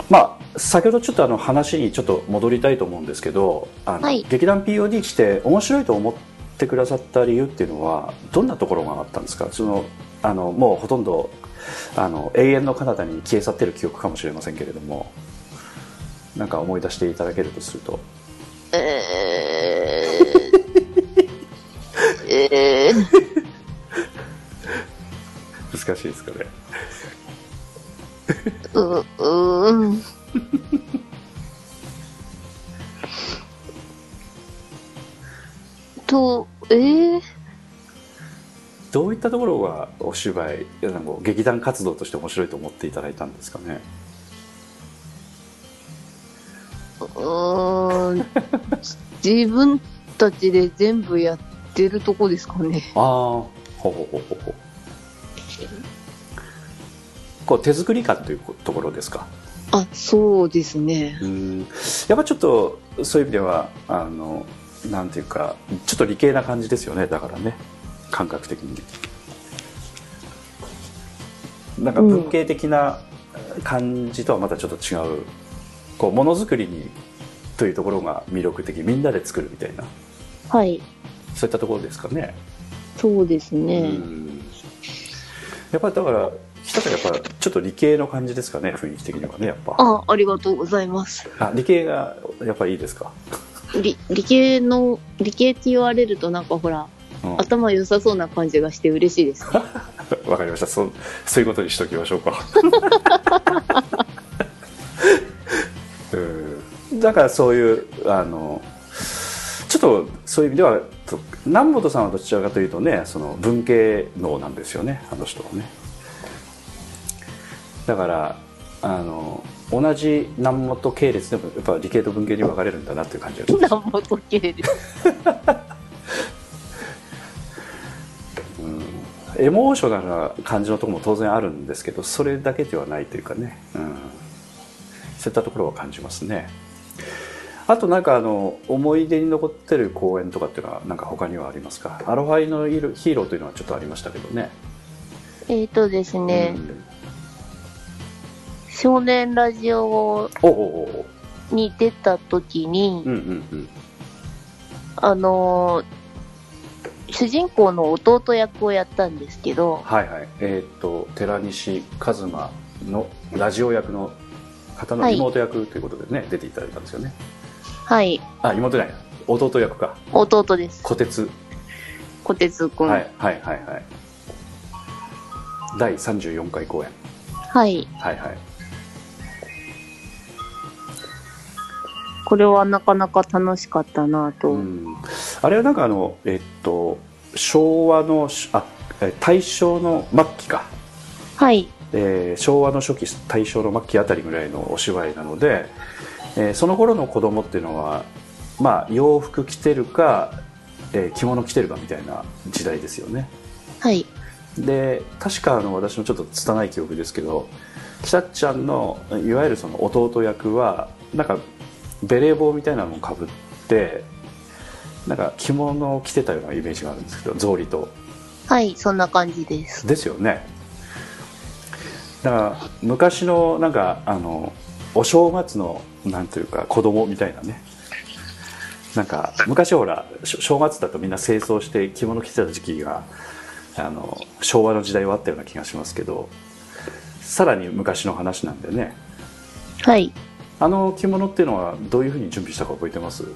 まあ先ほどちょっとあの話にちょっと戻りたいと思うんですけどあの、はい。劇団 POD 来て面白いと思ってくださった理由っていうのはどんなところがあったんですか？そのあのもうほとんどあの永遠の彼方に消え去ってる記憶かもしれませんけれども。なんか思い出していただけるとすると。えー、えー、難しいですかねう、うーん。と、えー、どういったところがお芝居なんか劇団活動として面白いと思っていただいたんですかね？うーん。自分たちで全部やってるとこですかね。ああほうほうほうほうほうこう手作り感というところですか？あ、そうですね。うん。やっぱちょっとそういう意味ではあのなんていうかちょっと理系な感じですよね。だからね。感覚的に。なんか文系的な感じとはまたちょっと違う、こうものづくりにというところが魅力的。みんなで作るみたいな。はい。そういったところですかね。そうですうね。ん。やっぱりだから北ちゃんやっぱちょっと理系の感じですかね雰囲気的にはねやっぱ。あ、ありがとうございます。あ理系がやっぱりいいですか、理、理系の、理系って言われるとなんかほら、うん。頭良さそうな感じがして嬉しいですね。わかりました。そうそういうことにしときましょうか。うん。だからそういうあのちょっとそういう意味ではと南本さんはどちらかというとねその文系能なんですよねあの人はねだからあの同じ南本系列でもやっぱ理系と文系に分かれるんだなっていう感じが南本系です。エモーショナルな感じのところも当然あるんですけどそれだけではないというかね、うん、そういったところは感じますね。あとなんかあの思い出に残ってる公演とかっていうのはなんか他にはありますか？アロハイのいるヒーローというのはちょっとありましたけどね。えーとですね、うん少年ラジオに出た時に、うんうんうん。あのー主人公の弟役をやったんですけど、はいはい。えーっと寺西一馬のラジオ役の方の妹役ということでね、出ていただいたんですよね。はい。あ妹じゃない。弟役か。弟です。小鉄、小鉄くん。はいはいはいはい。第34回公演。はい。はいはいこれはなかなか楽しかったなと。うんあれはなんかあのえっと昭和のしあえ大正の末期か、はい。えー昭和の初期大正の末期あたりぐらいのお芝居なので、えーその頃の子供っていうのはまあ洋服着てるか、えー着物着てるかみたいな時代ですよねはい。で確かあの私のちょっと拙い記憶ですけどきさっちゃんのいわゆるその弟役はなんかベレー帽みたいなのをかぶってなんか着物を着てたようなイメージがあるんですけど草履とはい。そんな感じです。ですよねだから昔のなんかあのお正月のなんというか子供みたいなねなんか昔ほらし正月だとみんな清掃して着物着てた時期があの昭和の時代はあったような気がしますけどさらに昔の話なんでねはい。あの着物っていうのはどういうふうに準備したか覚えてます？う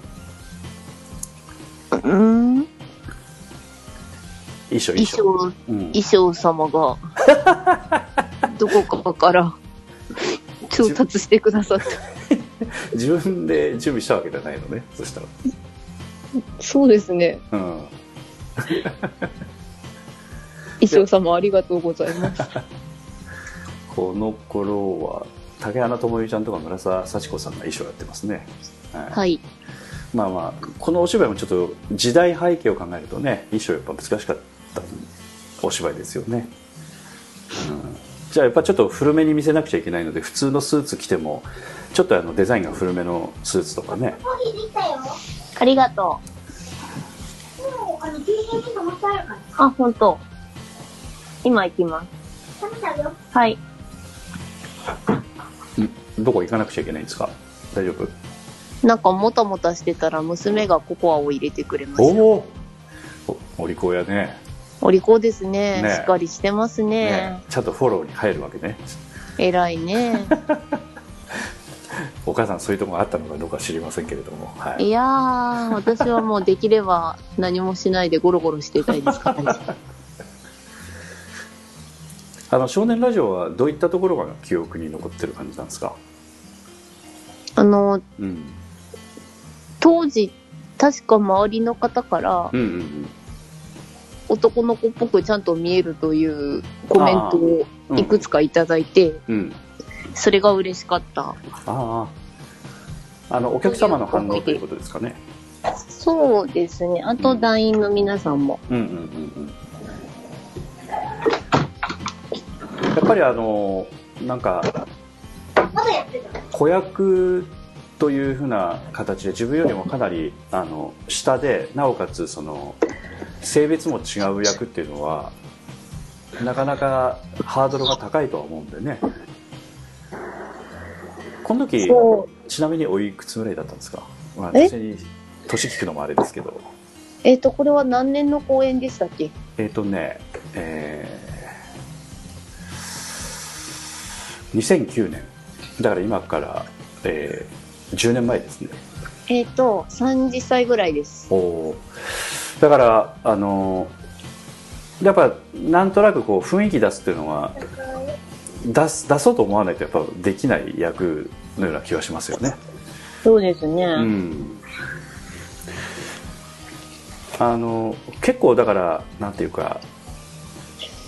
ーん。衣装衣衣装、装、うん、衣装様が、どこかから調達してくださった。自分で準備したわけじゃないのねそしたらそうですね。うん 衣装様ありがとうございます。この頃は竹花智美ちゃんとか村沢幸子さんが衣装やってますね、はいはい。まあまあこのお芝居もちょっと時代背景を考えるとね衣装やっぱ難しかったお芝居ですよね、うん、じゃあやっぱちょっと古めに見せなくちゃいけないので普通のスーツ着てもちょっとあのデザインが古めのスーツとかねコーヒーできたよ。ありがともう、あ本当。今行きます。食べちゃうよ。はい。んどこ行かなくちゃいけないんですか？大丈夫？なんかもたもたしてたら娘がココアを入れてくれました。おおお利口やね。お利口ですね。ねしっかりしてますね。ねちゃんとフォローに入るわけね。偉いね。お母さんそういうところがあったのかどうか知りませんけれども、はい。いやー、私はもうできれば何もしないでゴロゴロしてたいです。からね。あの少年ラジオはどういったところが記憶に残ってる感じなんですか、あの、うん、当時、確か周りの方からうんうんうん男の子っぽくちゃんと見えるというコメントをうんいくつかいただいて、うんそれが嬉しかった。あああのお客様の反応ということですかねそうですね。あと団員の皆さんも。うんうんうんうんやっぱりあのなんか。子役というふうな形で自分よりもかなりあの下でなおかつその性別も違う役っていうのはなかなかハードルが高いとは思うんでね。この時。ちなみにおいくつぐらいだったんですか、まあ、年聞くのもあれですけど。えっ、と、これは何年の公演でしたっけ？えっ、とねえー2009年だから今から、えー10年前ですねえっ、と、30歳ぐらいです。おーだからあのやっぱなんとなくこう雰囲気出すっていうのは出す出そうと思わないとやっぱできない役のような気がしますよね。そうですね。うん、あの結構だからなんていうか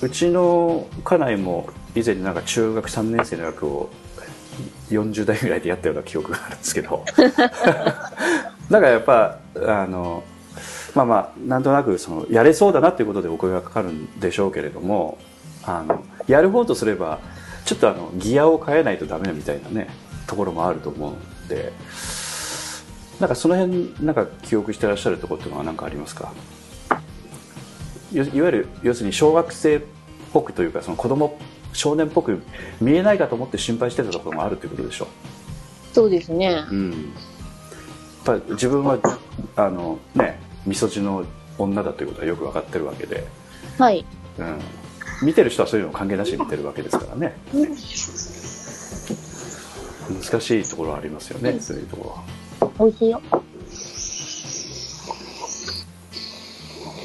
うちの家内も以前になんか中学3年生の役を40代ぐらいでやったような記憶があるんですけど。だからやっぱあのまあまあなんとなくそのやれそうだなっていうことでお声がかかるんでしょうけれどもあのやる方とすればちょっとあのギアを変えないとダメみたいなねところもあると思うんで。なんかその辺なんか記憶してらっしゃるとこっていうのは何かありますか？いわゆる要するに小学生っぽくというかその子供少年っぽく見えないかと思って心配してたところもあるということでしょそうですね。う、うん、やっぱり自分はあのねみそじの女だということはよく分かってるわけで、はい。うん、見てる人はそういうの関係なしに見てるわけですからね難しいところはありますよね、そういうところは。美味しいよ。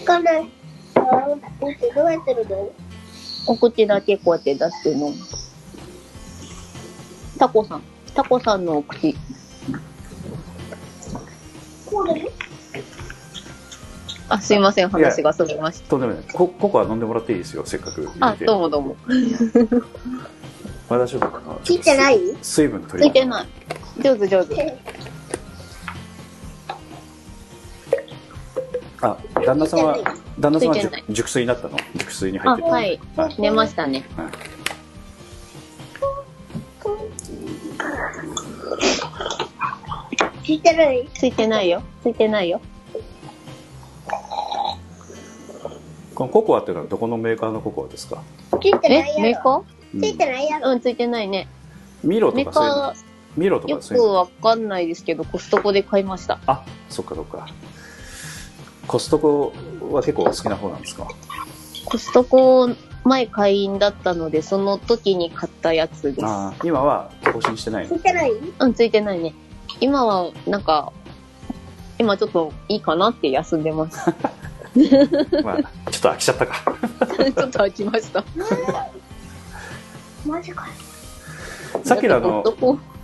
かない。あー見てどうやってるの？お口だけこうやって出して飲む。タコさん。タコさんのお口。あ、すいません、話がそれましとんでもない。こココア飲んでもらっていいですよ、せっかくた。あ。どうもどうも。まだ大丈夫かなついてない？水分取りついてない。上手上手。あ、旦那さんは、旦那さんは熟熟睡になったの？熟睡に入あ、ってる。はい。はい寝ましたね。ついてないついてないよ。ついてないよ。このココアっていうのはどこのメーカーのココアですか？ついてえないやろ。メーついてないやろ。ーうん、ついてないね。ミロとかそういうミロとかそういうの？くわかんないですけど、コストコで買いました。あ、そっかそっか。コストコは結構お好きな方なんですか？コストコ、前会員だったので、その時に買ったやつです。あー今は更新してないの？ついてない？うん、ついてないね。今は、なんか、今ちょっといいかなって休んでます。まあ、ちょっと飽きちゃったか。ちょっと飽きました。マジかよ。さっきのあの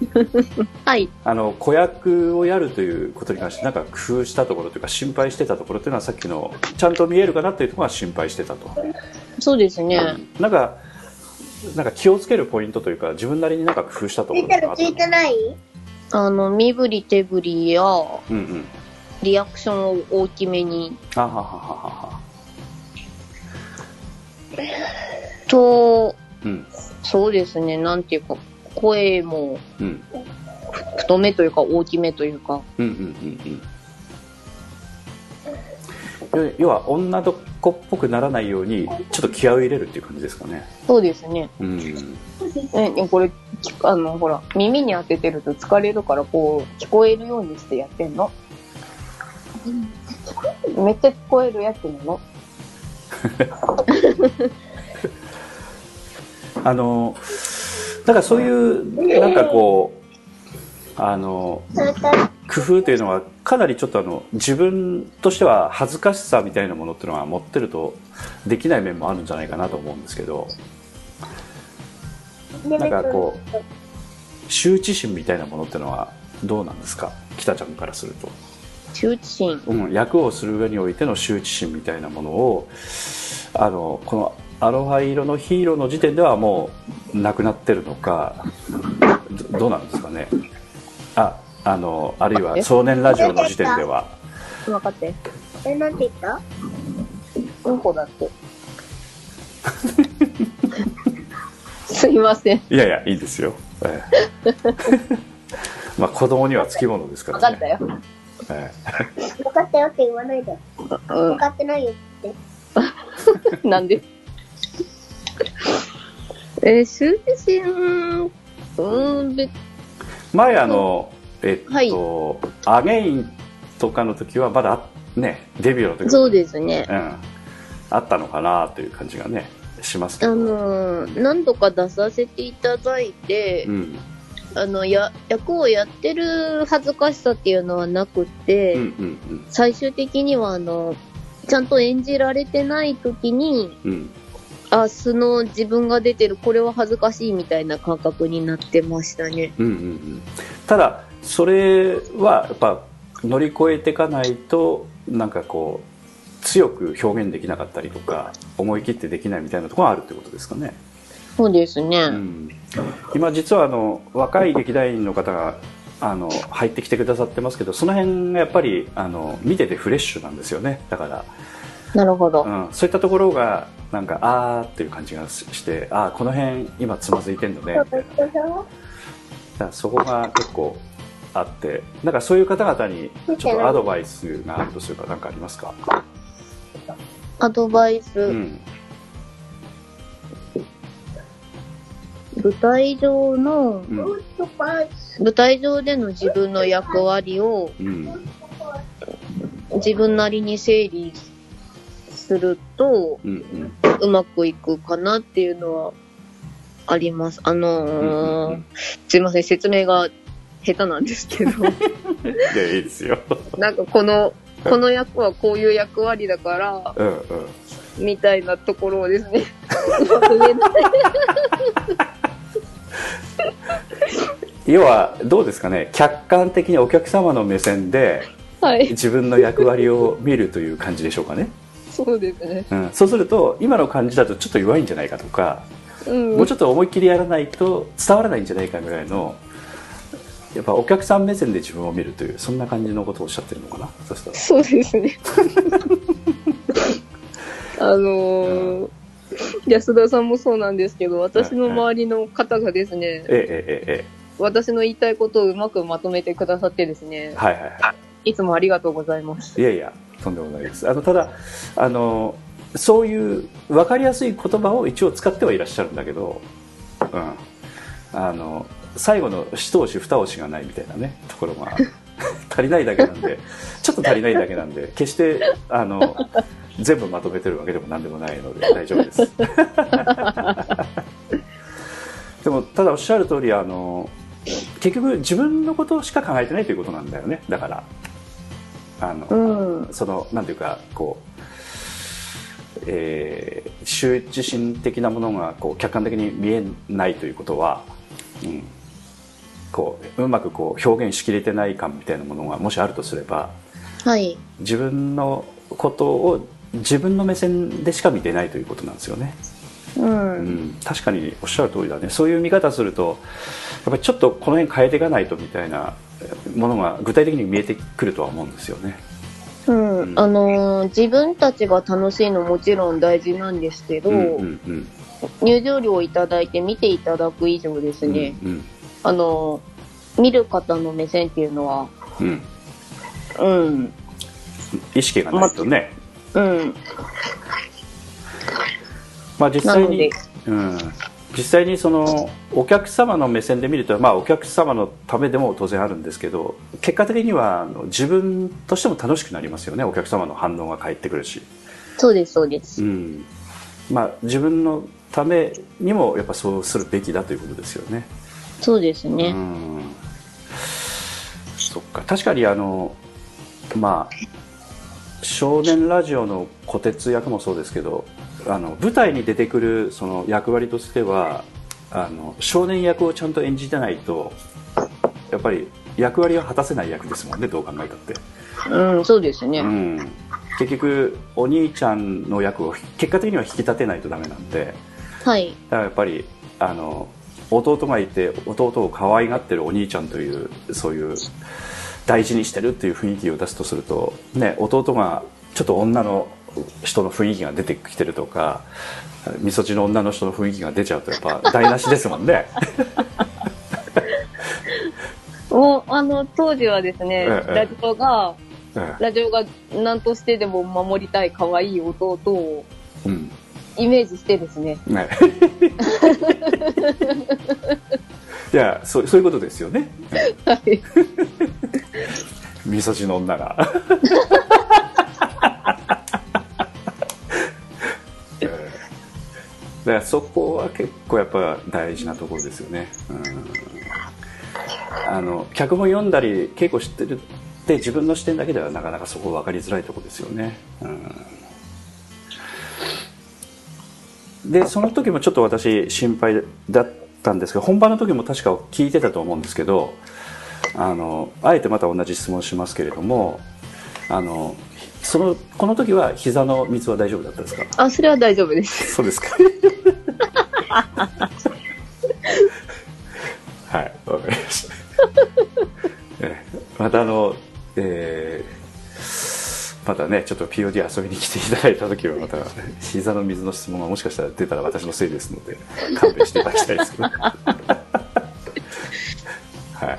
はい。あの、子役をやるということに関して、なんか工夫したところというか、心配してたところというのは、さっきの、ちゃんと見えるかなっていうところは心配してたと。そうですね。なんか、なんか気をつけるポイントというか、自分なりになんか工夫したところとかあったの？いてない？あの、身振り手振りや、うんうん。リアクションを大きめに、あははははは。と、うん。そうですね、なんていうか、声もうん。太めというか大きめというか、うんうんうんうん。要要は、女の子っぽくならないように、ちょっと気合を入れるっていう感じですかね。そうですね。うん。え、これ、きあの、ほら、耳に当ててると疲れるから、こう、聞こえるようにしてやってんの。めっちゃ聞こえるやつなの。あの、だからそういう、なんかこう、あの、工夫というのはかなりちょっとあの自分としては恥ずかしさみたいなものっていうのは持ってるとできない面もあるんじゃないかなと思うんですけどなんかこう羞恥心みたいなものっていうのはどうなんですか？北ちゃんからすると、羞恥心。うん、役をする上においての羞恥心みたいなものをあのこのアロハ色のヒーローの時点ではもうなくなってるのかどどうなんですかねああのあるいは少年ラジオの時点では分かって。え、なんて言った？うんこだって。すいません。いやいやいいですよ、ええ まあ子供にはつきものですからね分かったよ。え分かったよって言わないで。う分かってないよって。ん。なんで？えー、羞恥心、うーん、前あのえっと、はい。アゲインとかの時はまだねデビューの時はそうですね。うん、あったのかなという感じがねしますけあど、のー何度か出させていただいて、うん。あの、や、役をやってる恥ずかしさっていうのはなくて、最終的にはあの、ちゃんと演じられてない時に、うんうんあ、素の自分が出てる、これは恥ずかしいみたいな感覚になってましたね。うんうんうんただそれはやっぱ乗り越えていかないとなんかこう強く表現できなかったりとか思い切ってできないみたいなところがあるってことですかね、そうですね。うん、今実はあの若い劇団員の方があの入ってきてくださってますけどその辺がやっぱりあの見ててフレッシュなんですよねだからなるほど。うん、そういったところがなんかあーっていう感じがしてあーこの辺今つまずいてんのねみたいな。だからそこが結構あってなんかそういう方々にちょっとアドバイスがあるとするか何かありますか、アドバイス、うん。舞台上の、うん。舞台上での自分の役割をうん。自分なりに整理するとうんうんうまくいくかなっていうのはあります。あのーうんうんうん。すいません、説明が下手なんですけど、いやいいですよ。なんかこの、この役はこういう役割だから、うんうん。みたいなところをですね、うまく言えない要はどうですかね。客観的にお客様の目線ではい、自分の役割を見るという感じでしょうかね、そうですね。うん、そうすると今の感じだとちょっと弱いんじゃないかとか、うん。もうちょっと思いっきりやらないと伝わらないんじゃないかぐらいのやっぱお客さん目線で自分を見るというそんな感じのことをおっしゃってるのかな？そしたらそうですね。あのー安田さんもそうなんですけど、私の周りの方がですね、えええええ私の言いたいことをうまくまとめてくださってですねえ、はいはいはいつもありがとうございます。いやいやとんでもないです。あのただあのそういう分かりやすい言葉を一応使ってはいらっしゃるんだけど、うん、あの最後の一押し二押しがないみたいなねところが 足りないだけなんでちょっと足りないだけなんで決してあの全部まとめてるわけでも何でもないので大丈夫です。でもただおっしゃる通りあの結局自分のことしか考えてないということなんだよね。だから。あの、うん。そのなんていうかこう、えー、羞恥心的なものがこう客観的に見えないということは、うん、こううまくこう表現しきれてない感みたいなものがもしあるとすればはい。自分のことを自分の目線でしか見てないということなんですよね。う。うんん、確かにおっしゃる通りだねそういう見方するとやっぱりちょっとこの辺変えていかないとみたいなものが具体的に見えてくるとは思うんですよね。うん。うん。あのー自分たちが楽しいのもちろん大事なんですけど、うんうんうん。入場料をいただいて見ていただく以上ですね、うんあのー見る方の目線っていうのは、うん。うん。うん、意識がないとね、うん。まあ、実際に、うん、実際にそのお客様の目線で見ると、まあ、お客様のためでも当然あるんですけど結果的には自分としても楽しくなりますよねお客様の反応が返ってくるし、そうです、そうです。うんまあ、自分のためにもやっぱそうするべきだということですよね。そうですうね。んそっか確かにあのまあ少年ラジオの虎鉄役もそうですけどあの舞台に出てくるその役割としてはあの少年役をちゃんと演じてないとやっぱり役割を果たせない役ですもんねどう考えたって、うん、そうですね。うん、結局お兄ちゃんの役を結果的には引き立てないとダメなんではい。だからやっぱりあの弟がいて弟を可愛がってるお兄ちゃんというそういう大事にしてるっていう雰囲気を出すとすると、ね、弟がちょっと女の人の雰囲気が出てきてるとかみそじの女の人の雰囲気が出ちゃうとやっぱ台無しですもんね。もう、あの、当時はですね、ええラジオが、えラジオが何としてでも守りたい可愛い弟をえうんイメージしてですね。ね いやそうそういうことですよねはい。みそじの女がだからそこは結構やっぱ大事なところですよね、うん、あの脚本読んだり稽古してるって自分の視点だけではなかなかそこ分かりづらいところですよね、でその時もちょっと私心配だったんですけど本番の時も確か聞いてたと思うんですけどあのあえてまた同じ質問しますけれどもあのそのこの時は膝の水は大丈夫だったですか？あ、それは大丈夫です。そうですか。はいわかりました。えまたあのえーまたねちょっと POD 遊びに来ていただいた時はまた膝の水の質問がもしかしたら出たら私のせいですので勘弁していただきたいですけど。は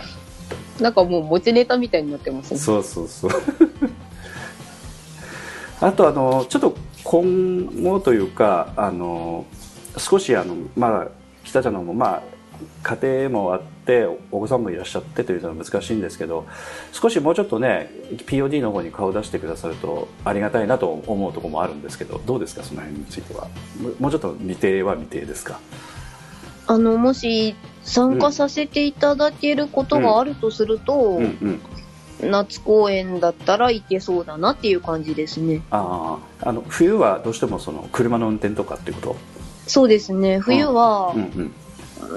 い。なんかもう持ちネタみたいになってますね。そうそうそうあとあのちょっと今後というかあの少しあのまあ北ちゃんの方もまあ家庭もあってお子さんもいらっしゃってというのは難しいんですけど少しもうちょっとね POD の方に顔を出してくださるとありがたいなと思うところもあるんですけどどうですかその辺については？ももうちょっと未定は未定ですか？ああの、もし参加させていただけることがあるとすると、うんうん。夏公演だったら行けそうだなっていう感じですね。ああ、あの、冬はどうしてもその、車の運転とかっていうこそうですね。冬はと、うん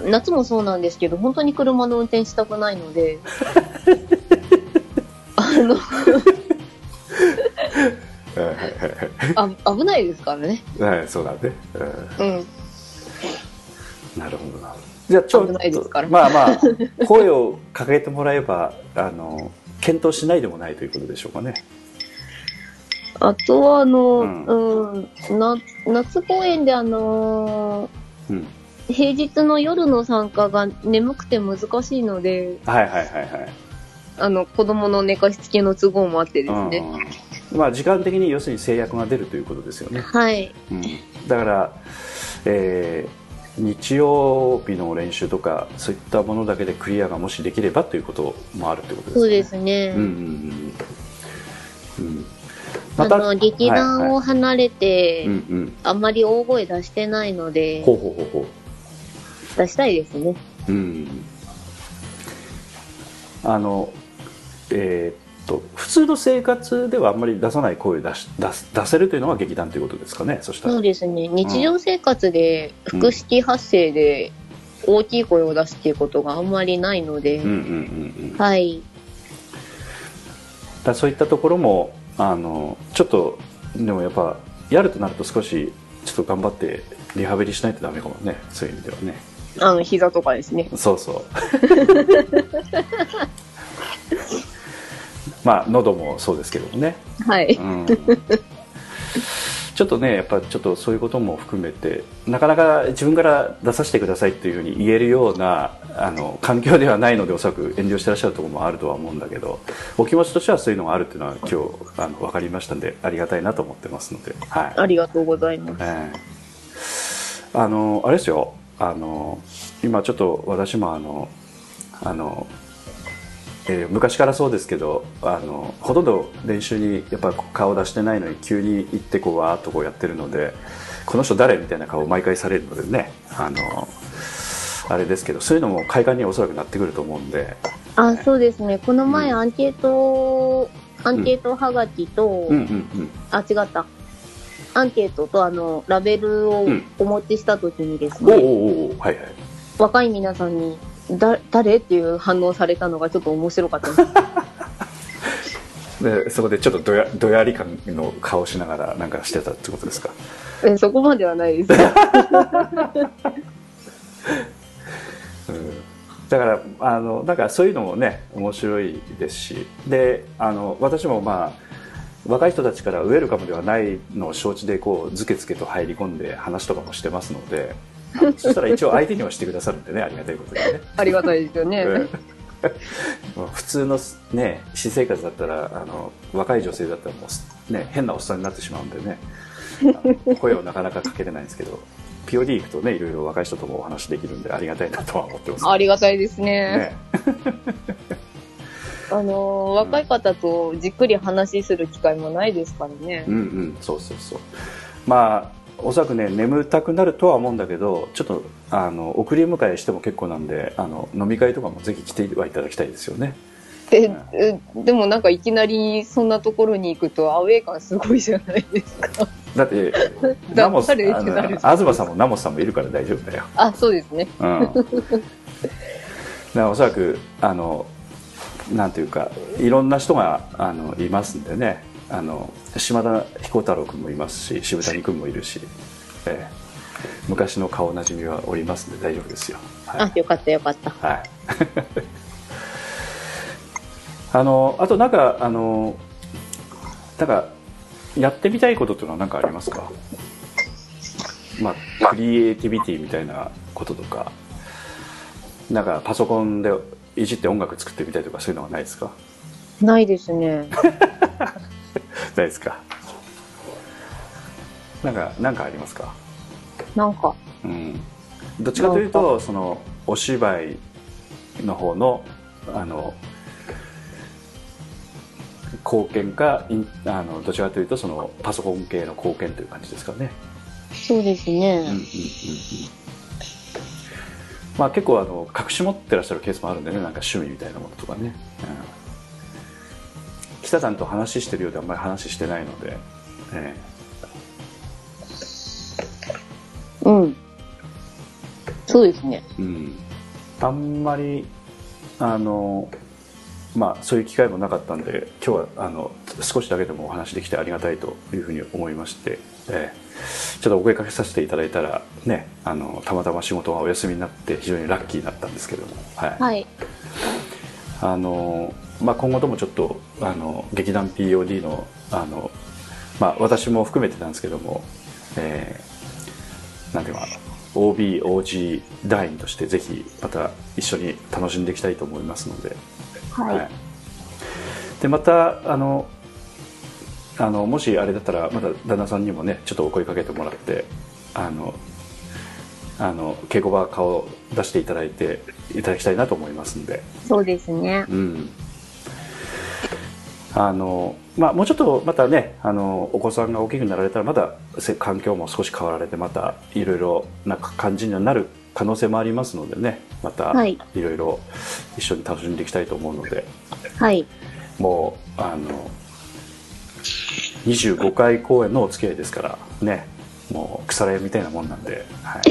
うん。夏もそうなんですけど、本当に車の運転したくないので、あの、はいはいはいあ危ないですからね。はいはい、そうだね。うんうん。なるほどな。じゃあちょっとまあまあ声をかけてもらえばあの検討しないでもないということでしょうかね。あとは、あの、ううん、な、夏公演であのうん。ー平日の夜の参加が眠くて難しいので、はいはいはいはい。あの、子供の寝かしつけの都合もあってですね。うん、まあ時間的に要するに制約が出るということですよね。はい。うん、だから、えー日曜日の練習とかそういったものだけでクリアがもしできればということもあるということですね。そうですね。うんうんうんうん。あの、劇団を離れて、うんうん。あんまり大声出してないので、ほうほうほうほう。出したいですね。うん、あのえーっと普通の生活ではあんまり出さない声を出し出す出せるというのが劇団ということですかねそしたら。そうですね。日常生活で、腹式発声で大きい声を出すっていうことがあんまりないので、そういったところもあのちょっとでもやっぱやるとなると少しちょっと頑張ってリハビリしないとダメかもねそういう意味ではね。あの、膝とかですね。そうそう まあ喉もそうですけどもね。はい。うん。ちょっとねやっぱちょっとそういうことも含めてなかなか自分から出させてくださいっていうふうに言えるようなあの環境ではないのでおそらく遠慮してらっしゃるところもあるとは思うんだけどお気持ちとしてはそういうのがあるっていうのは今日あの分かりましたんでありがたいなと思ってますので、はい。ありがとうございます。ええ。あのあれですよ。あの今ちょっと私もあのあの、えー昔からそうですけどあのほとんど練習にやっぱ顔出してないのに急に行ってこうわーっとこうやってるのでこの人誰みたいな顔を毎回されるのでねあのあれですけどそういうのも快感におそらくなってくると思うんで。あ、そうですね。この前うん。アンケート、アンケートはがきと、うんうんうん。あ、違った。アンケートとあの、ラベルをうん。お持ちした時にですおうね、おうおう。はいはい。若い皆さんに、だ、誰っていう反応されたのがちょっと面白かった です。でそこでちょっとどやどやり感の顔しながらなんかしてたってことですか？えそこまではないです。うんだからあのなんかそういうのもね面白いですしであの私もまあ若い人たちからウェルカムではないのを承知でこうズケズケと入り込んで話とかもしてますのでそしたら一応相手にはしてくださるんでねありがたいことでね。ありがたいですよね。普通のね私生活だったらあの若い女性だったらもう、ね、変なおっさんになってしまうんでね 声をなかなかかけれないんですけど POD 行くとねいろいろ若い人ともお話できるんでありがたいなとは思ってますありがたいですね。ね あのー若い方とじっくり話する機会もないですからねうん。うんそうそうそうまあおそらくね眠たくなるとは思うんだけどちょっとあの送り迎えしても結構なんであの飲み会とかもぜひ来てはいただきたいですよね。で、えでもなんかいきなりそんなところに行くとアウェー感すごいじゃないですか。だってナモス東さんもナモスさんもいるから大丈夫だよ。あ、そうですね。うん、だからおそらくあのなんていうかいろんな人があのいますんでねあの島田彦太郎君もいますし渋谷君もいるし、ええ。昔の顔なじみはおりますんで大丈夫ですよ。はい、あよかったよかった。はい、あのあとなんかあのなんかやってみたいことっていうのは何かありますか？まあクリエイティビティみたいなこととか。なんかパソコンでいじって音楽作ってみたいとかそういうのはないですか？ないですね。ないですか？なんかなんかありますか？なんか、うん、どっちかというとそのお芝居の方のあの貢献かあのどちらかというとそのパソコン系の貢献という感じですかね。そうですね。うんうんうんうん。まあ結構あの隠し持ってらっしゃるケースもあるんでねなんか趣味みたいなものとかね、うん、北さんと話してるようであんまり話してないので、えうん。そうですね。えうん、あんまりあのまあそういう機会もなかったんで今日はあの少しだけでもお話できてありがたいというふうに思いまして、ええちょっとお声かけさせていただいたらねあのたまたま仕事がお休みになって非常にラッキーだったんですけどもはい、はい。あのまあ、今後ともちょっとあの劇団 POD のあの、まあ、私も含めてなんですけども、えーなんていうか OB、OG 団員としてぜひまた一緒に楽しんでいきたいと思いますので、はい。でまたあのあのもしあれだったらまた旦那さんにもねちょっとお声かけてもらってあのあの稽古場顔を出していただいていただきたいなと思いますんで。そうですね。うんあのまあ、もうちょっとまたねあのお子さんが大きくなられたらまだせ環境も少し変わられてまたいろいろな感じにはなる可能性もありますのでねまたはいいろいろ一緒に楽しんでいきたいと思うのではい。もうあの25回公演のお付き合いですからねもう腐れみたいなもんなんで、はい、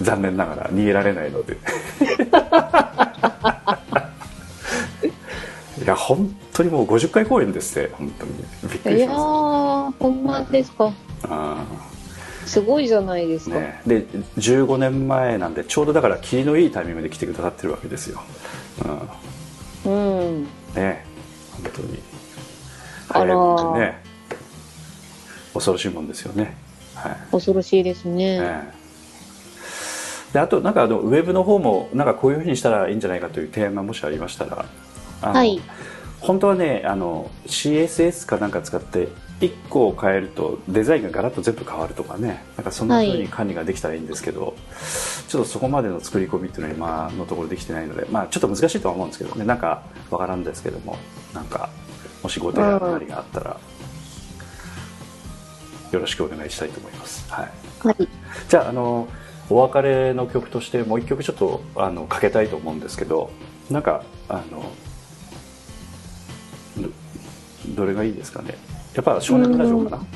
残念ながら逃げられないので。いや本当にもう50回公演ですって本当に。びっくりいやしまー、ほんまですか。すあすごいじゃないですか。ーね、で15年前なんでちょうどだから霧のいいタイミングで来てくださってるわけですよ、うん。うん。ね。本当に。あらね恐ろしいもんですよね。はい、恐ろしいですね。ええ。であとなんかあのウェブの方もなんかこういうふうにしたらいいんじゃないかという提案がもしありましたらあの、はい。本当はねあの CSS かなんか使って1個を変えるとデザインがガラッと全部変わるとかねなんかそんな風に管理ができたらいいんですけど、ちょっとそこまでの作り込みっていうのは今のところできてないのでまあちょっと難しいとは思うんですけどね。なんかわからんですけどもなんかもしご提案なりがあったらよろしくお願いしたいと思います。はいはい。じゃああのお別れの曲としてもう一曲ちょっとあのかけたいと思うんですけどなんかあのどどれがいいですかね？やっぱ少年ラジオかな？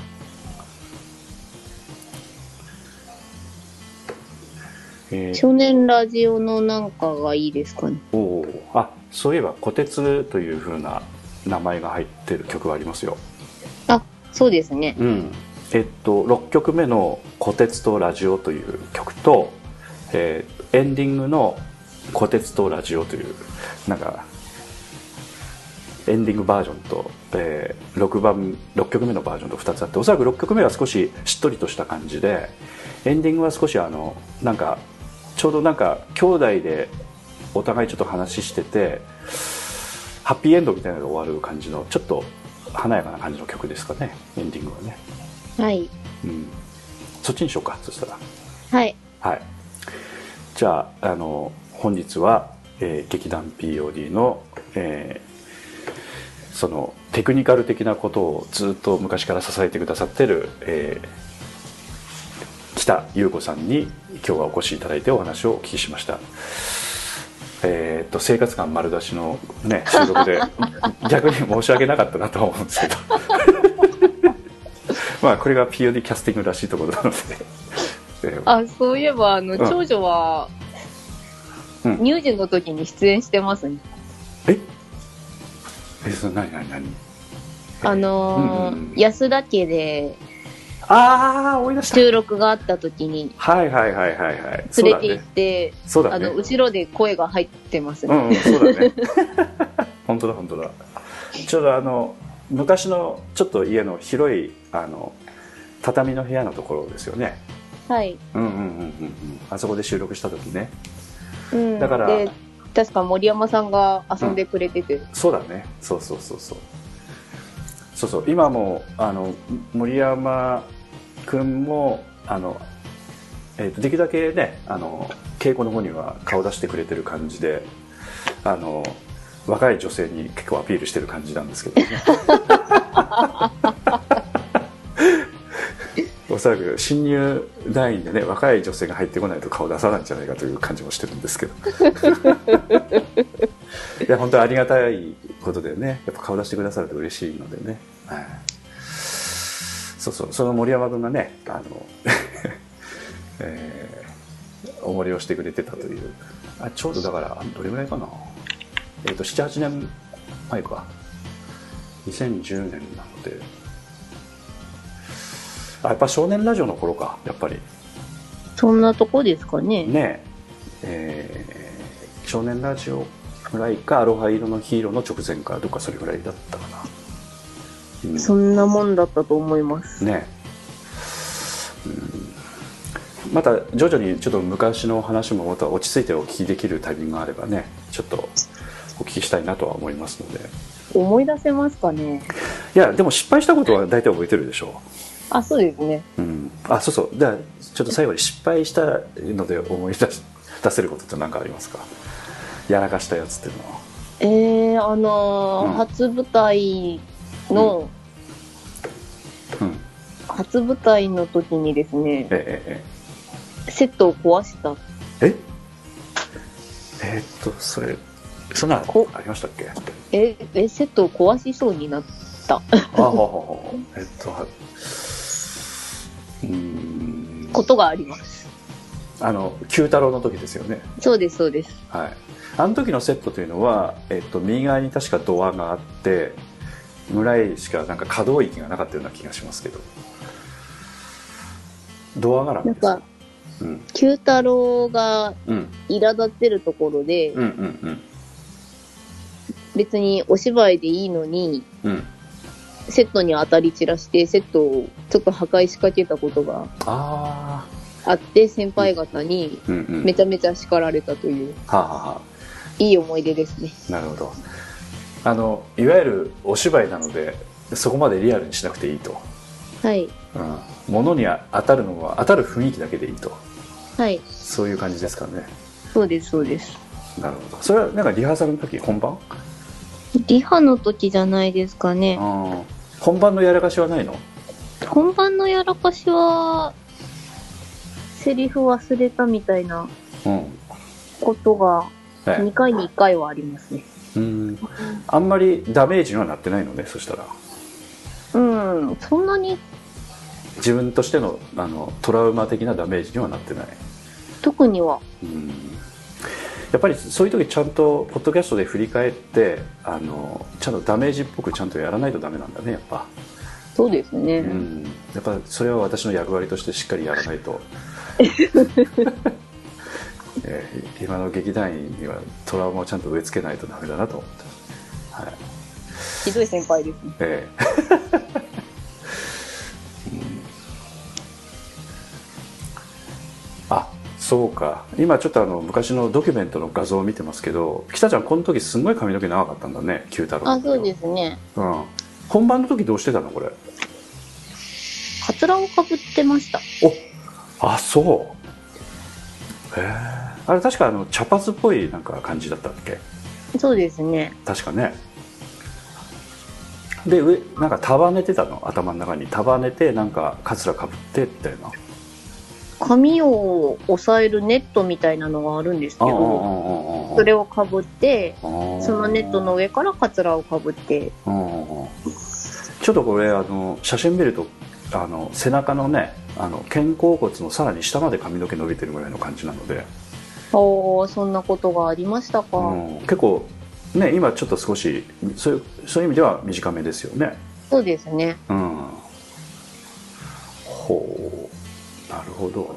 えー少年ラジオのなんかがいいですかね？おーあそういえば「こてつ」というふうな名前が入ってる曲がありますよあ、そうですね。うん、えっと6曲目の「こてつとラジオ」という曲と、えーエンディングの「こてつとラジオ」というなんかエンディングバージョンと、えー6番6曲目のバージョンと2つあっておそらく6曲目は少ししっとりとした感じでエンディングは少しあのなんかちょうどなんか兄弟でお互いちょっと話しててハッピーエンドみたいなのが終わる感じのちょっと華やかな感じの曲ですかねエンディングはね、はい。うん、そっちにしようかそしたら。はい。はい。じゃああの本日は、えー劇団 POD の、えーそのテクニカル的なことをずっと昔から支えてくださってる、えー北優子さんに今日はお越しいただいてお話をお聞きしました。えーっと生活感丸出しの、ね、収録で 逆に申し訳なかったなとは思うんですけどまあこれが POD キャスティングらしいところなので、え ーあ、そういえば、あの、ん。長女は、うん。乳児の時に出演してますね。え？えそれ何何何？あのーうんうんうん。安田家でああ思い出した。収録があった時にはいはいはいはいはい。連れて行っねて、そうだね。あの、後ろで声が入ってますね。うんうんそうだね。本当だ本当だ。ちょうどあの昔のちょっと家の広いあの畳の部屋のところですよね。はい。うんうんうんうんうん。あそこで収録した時ね。うん。だからで、確か森山さんが遊んでくれてて、そうだね。そうそうそうそう。そうそう。今もあの森山君もあの、えーとできるだけねあの稽古の方には顔出してくれてる感じであの若い女性に結構アピールしてる感じなんですけど。ね おそらく新入団員でね若い女性が入ってこないと顔出さないんじゃないかという感じもしてるんですけど。いや本当にありがたいことでね。やっぱ顔出してくださると嬉しいのでね、はい、そうそう。その森山君がねあの、えーおもりをしてくれてたという。あちょうどだからあどれぐらいかなえっ、と78年前か。2010年なので。あやっぱ少年ラジオの頃かやっぱり。そんなとこですかね。ねえ。ー少年ラジオぐらいかアロハ色のヒーローの直前かどっかそれぐらいだったかな、うん。そんなもんだったと思います。ねうん。また徐々にちょっと昔の話もまた落ち着いてお聞きできるタイミングがあればねちょっとお聞きしたいなとは思いますので。思い出せますかね？いやでも失敗したことは大体覚えてるでしょあ、そうですね。う、うん、あそうそう。じゃあちょっと最後に失敗したので思い出し出せることって何かありますか？やらかしたやつっていうのは。えー、あのーうん。初舞台の、うん。初舞台の時にですね、ええセットを壊した。えええ？えーっとそれそんなこありましたっけ？え、え、セットを壊しそうになった。あはははえっとはうーん。ことがあります。あの九太郎の時ですよね。そうです、そうです。はい。あの時のセットというのは、えっと、右側に確かドアがあって村井しかなんか可動域がなかったような気がしますけど。ドアがなんです。なんか、うん。九太郎がうん。苛立ってるところで、うんうん別にお芝居でいいのに、うん。うんセットに当たり散らして、セットをちょっと破壊しかけたことがああって、先輩方にめちゃめちゃ叱られたという、いい思い出ですね。なるほど。あのいわゆるお芝居なのでそこまでリアルにしなくていいと、はい。うん、物に当たるのは当たる雰囲気だけでいいと。はい。そういう感じですかね。そうです、そうです。なるほど。それはなんかリハーサルの時本番？リハの時じゃないですかね。本番のやらかしはないの？本番のやらかしは、セリフ忘れたみたいなうん。ことがえ2回に1回はありますね。うん。あんまりダメージにはなってないのねそしたら。うん、そんなに自分としてのあのトラウマ的なダメージにはなってない。特には。うんやっぱりそういう時ちゃんとポッドキャストで振り返ってあのちゃんとダメージっぽくちゃんとやらないとダメなんだねやっぱ、そうですね。うん、やっぱそれは私の役割としてしっかりやらないと、えー今の劇団員にはトラウマをちゃんと植え付けないとダメだなと思って。はい。ひどい先輩ですね。ええそうか。今ちょっとあの昔のドキュメントの画像を見てますけど北ちゃんこの時すんごい髪の毛長かったんだね九太郎。あ、そうですね。うん、本番の時どうしてたのこれ？カツラをかぶってました。おあそう。へえあれ確かあの茶髪っぽいなんか感じだったっけ？そうですね。確かね。で上なんか束ねてたの？頭の中に。束ねてなんかカツラかぶってみたいな髪を押さえるネットみたいなのがあるんですけど、どそれをかぶって、そそのネットの上からカツラをかぶって、ちょっとこれあの写真見るとあの背中のねあの肩甲骨のさらに下まで髪の毛伸びてるぐらいの感じなので、おー、そんなことがありましたか。うん。結構ね今ちょっと少しそういうそういう意味では短めですよね。そうですね。うん。ほうなるほど。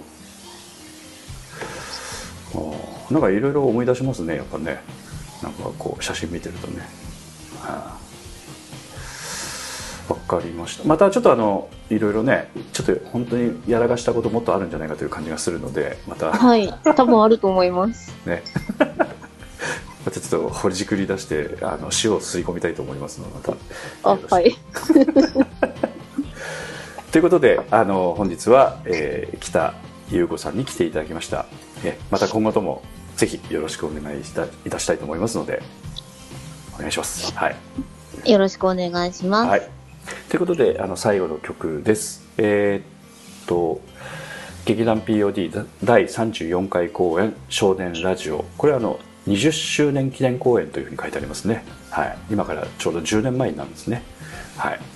なんかいろいろ思い出しますねやっぱね。なんかこう写真見てるとね。はあわかりました。またちょっとあのいろいろねちょっと本当にやらかしたこともっとあるんじゃないかという感じがするのでまた。はい。多分あると思います。ね。またちょっとほじくり出してあの塩を吸い込みたいと思いますのでまた。あ、はい。ということであの本日は、えー北優子さんに来ていただきました。えまた今後ともぜひよろしくお願いしたいたしたいと思いますのでお願いします。はい、よろしくお願いします。はい、ということであの最後の曲です。えーっと劇団 POD 第34回公演少年ラジオ。これはあの20周年記念公演というふうに書いてありますね、はい、今からちょうど10年前になるんですね。はい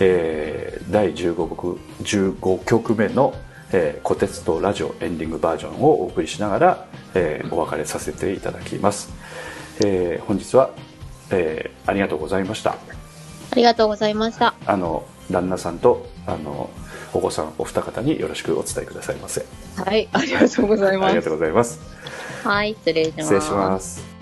えー第15曲 ,15 曲目の「えー、小鉄とラジオ」エンディングバージョンをお送りしながら、えーお別れさせていただきます、えー本日は、えーありがとうございましたありがとうございました。あの旦那さんとあのお子さんお二方によろしくお伝えくださいませはい、ありがとうございありがます。とうございますはい、失礼します。失礼します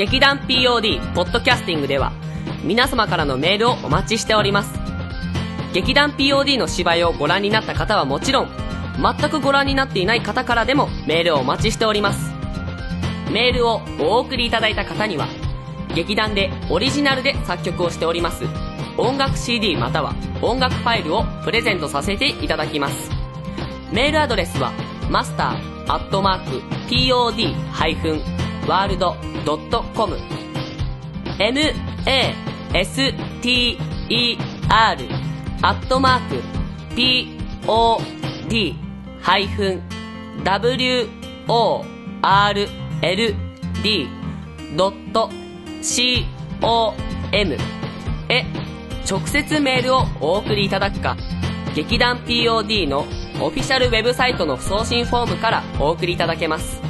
劇団 POD ポッドキャスティングでは皆様からのメールをお待ちしております。劇団 POD の芝居をご覧になった方はもちろん全くご覧になっていない方からでもメールをお待ちしております。メールをお送りいただいた方には劇団でオリジナルで作曲をしております音楽 CD または音楽ファイルをプレゼントさせていただきます。メールアドレスはマスターアットマーク pod-world.com m-a-s-t-e-r アットマーク pod ハイフン world.com へ直接メールをお送りいただくか。劇団 POD のオフィシャルウェブサイトの送信フォームからお送りいただけます。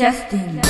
Justin.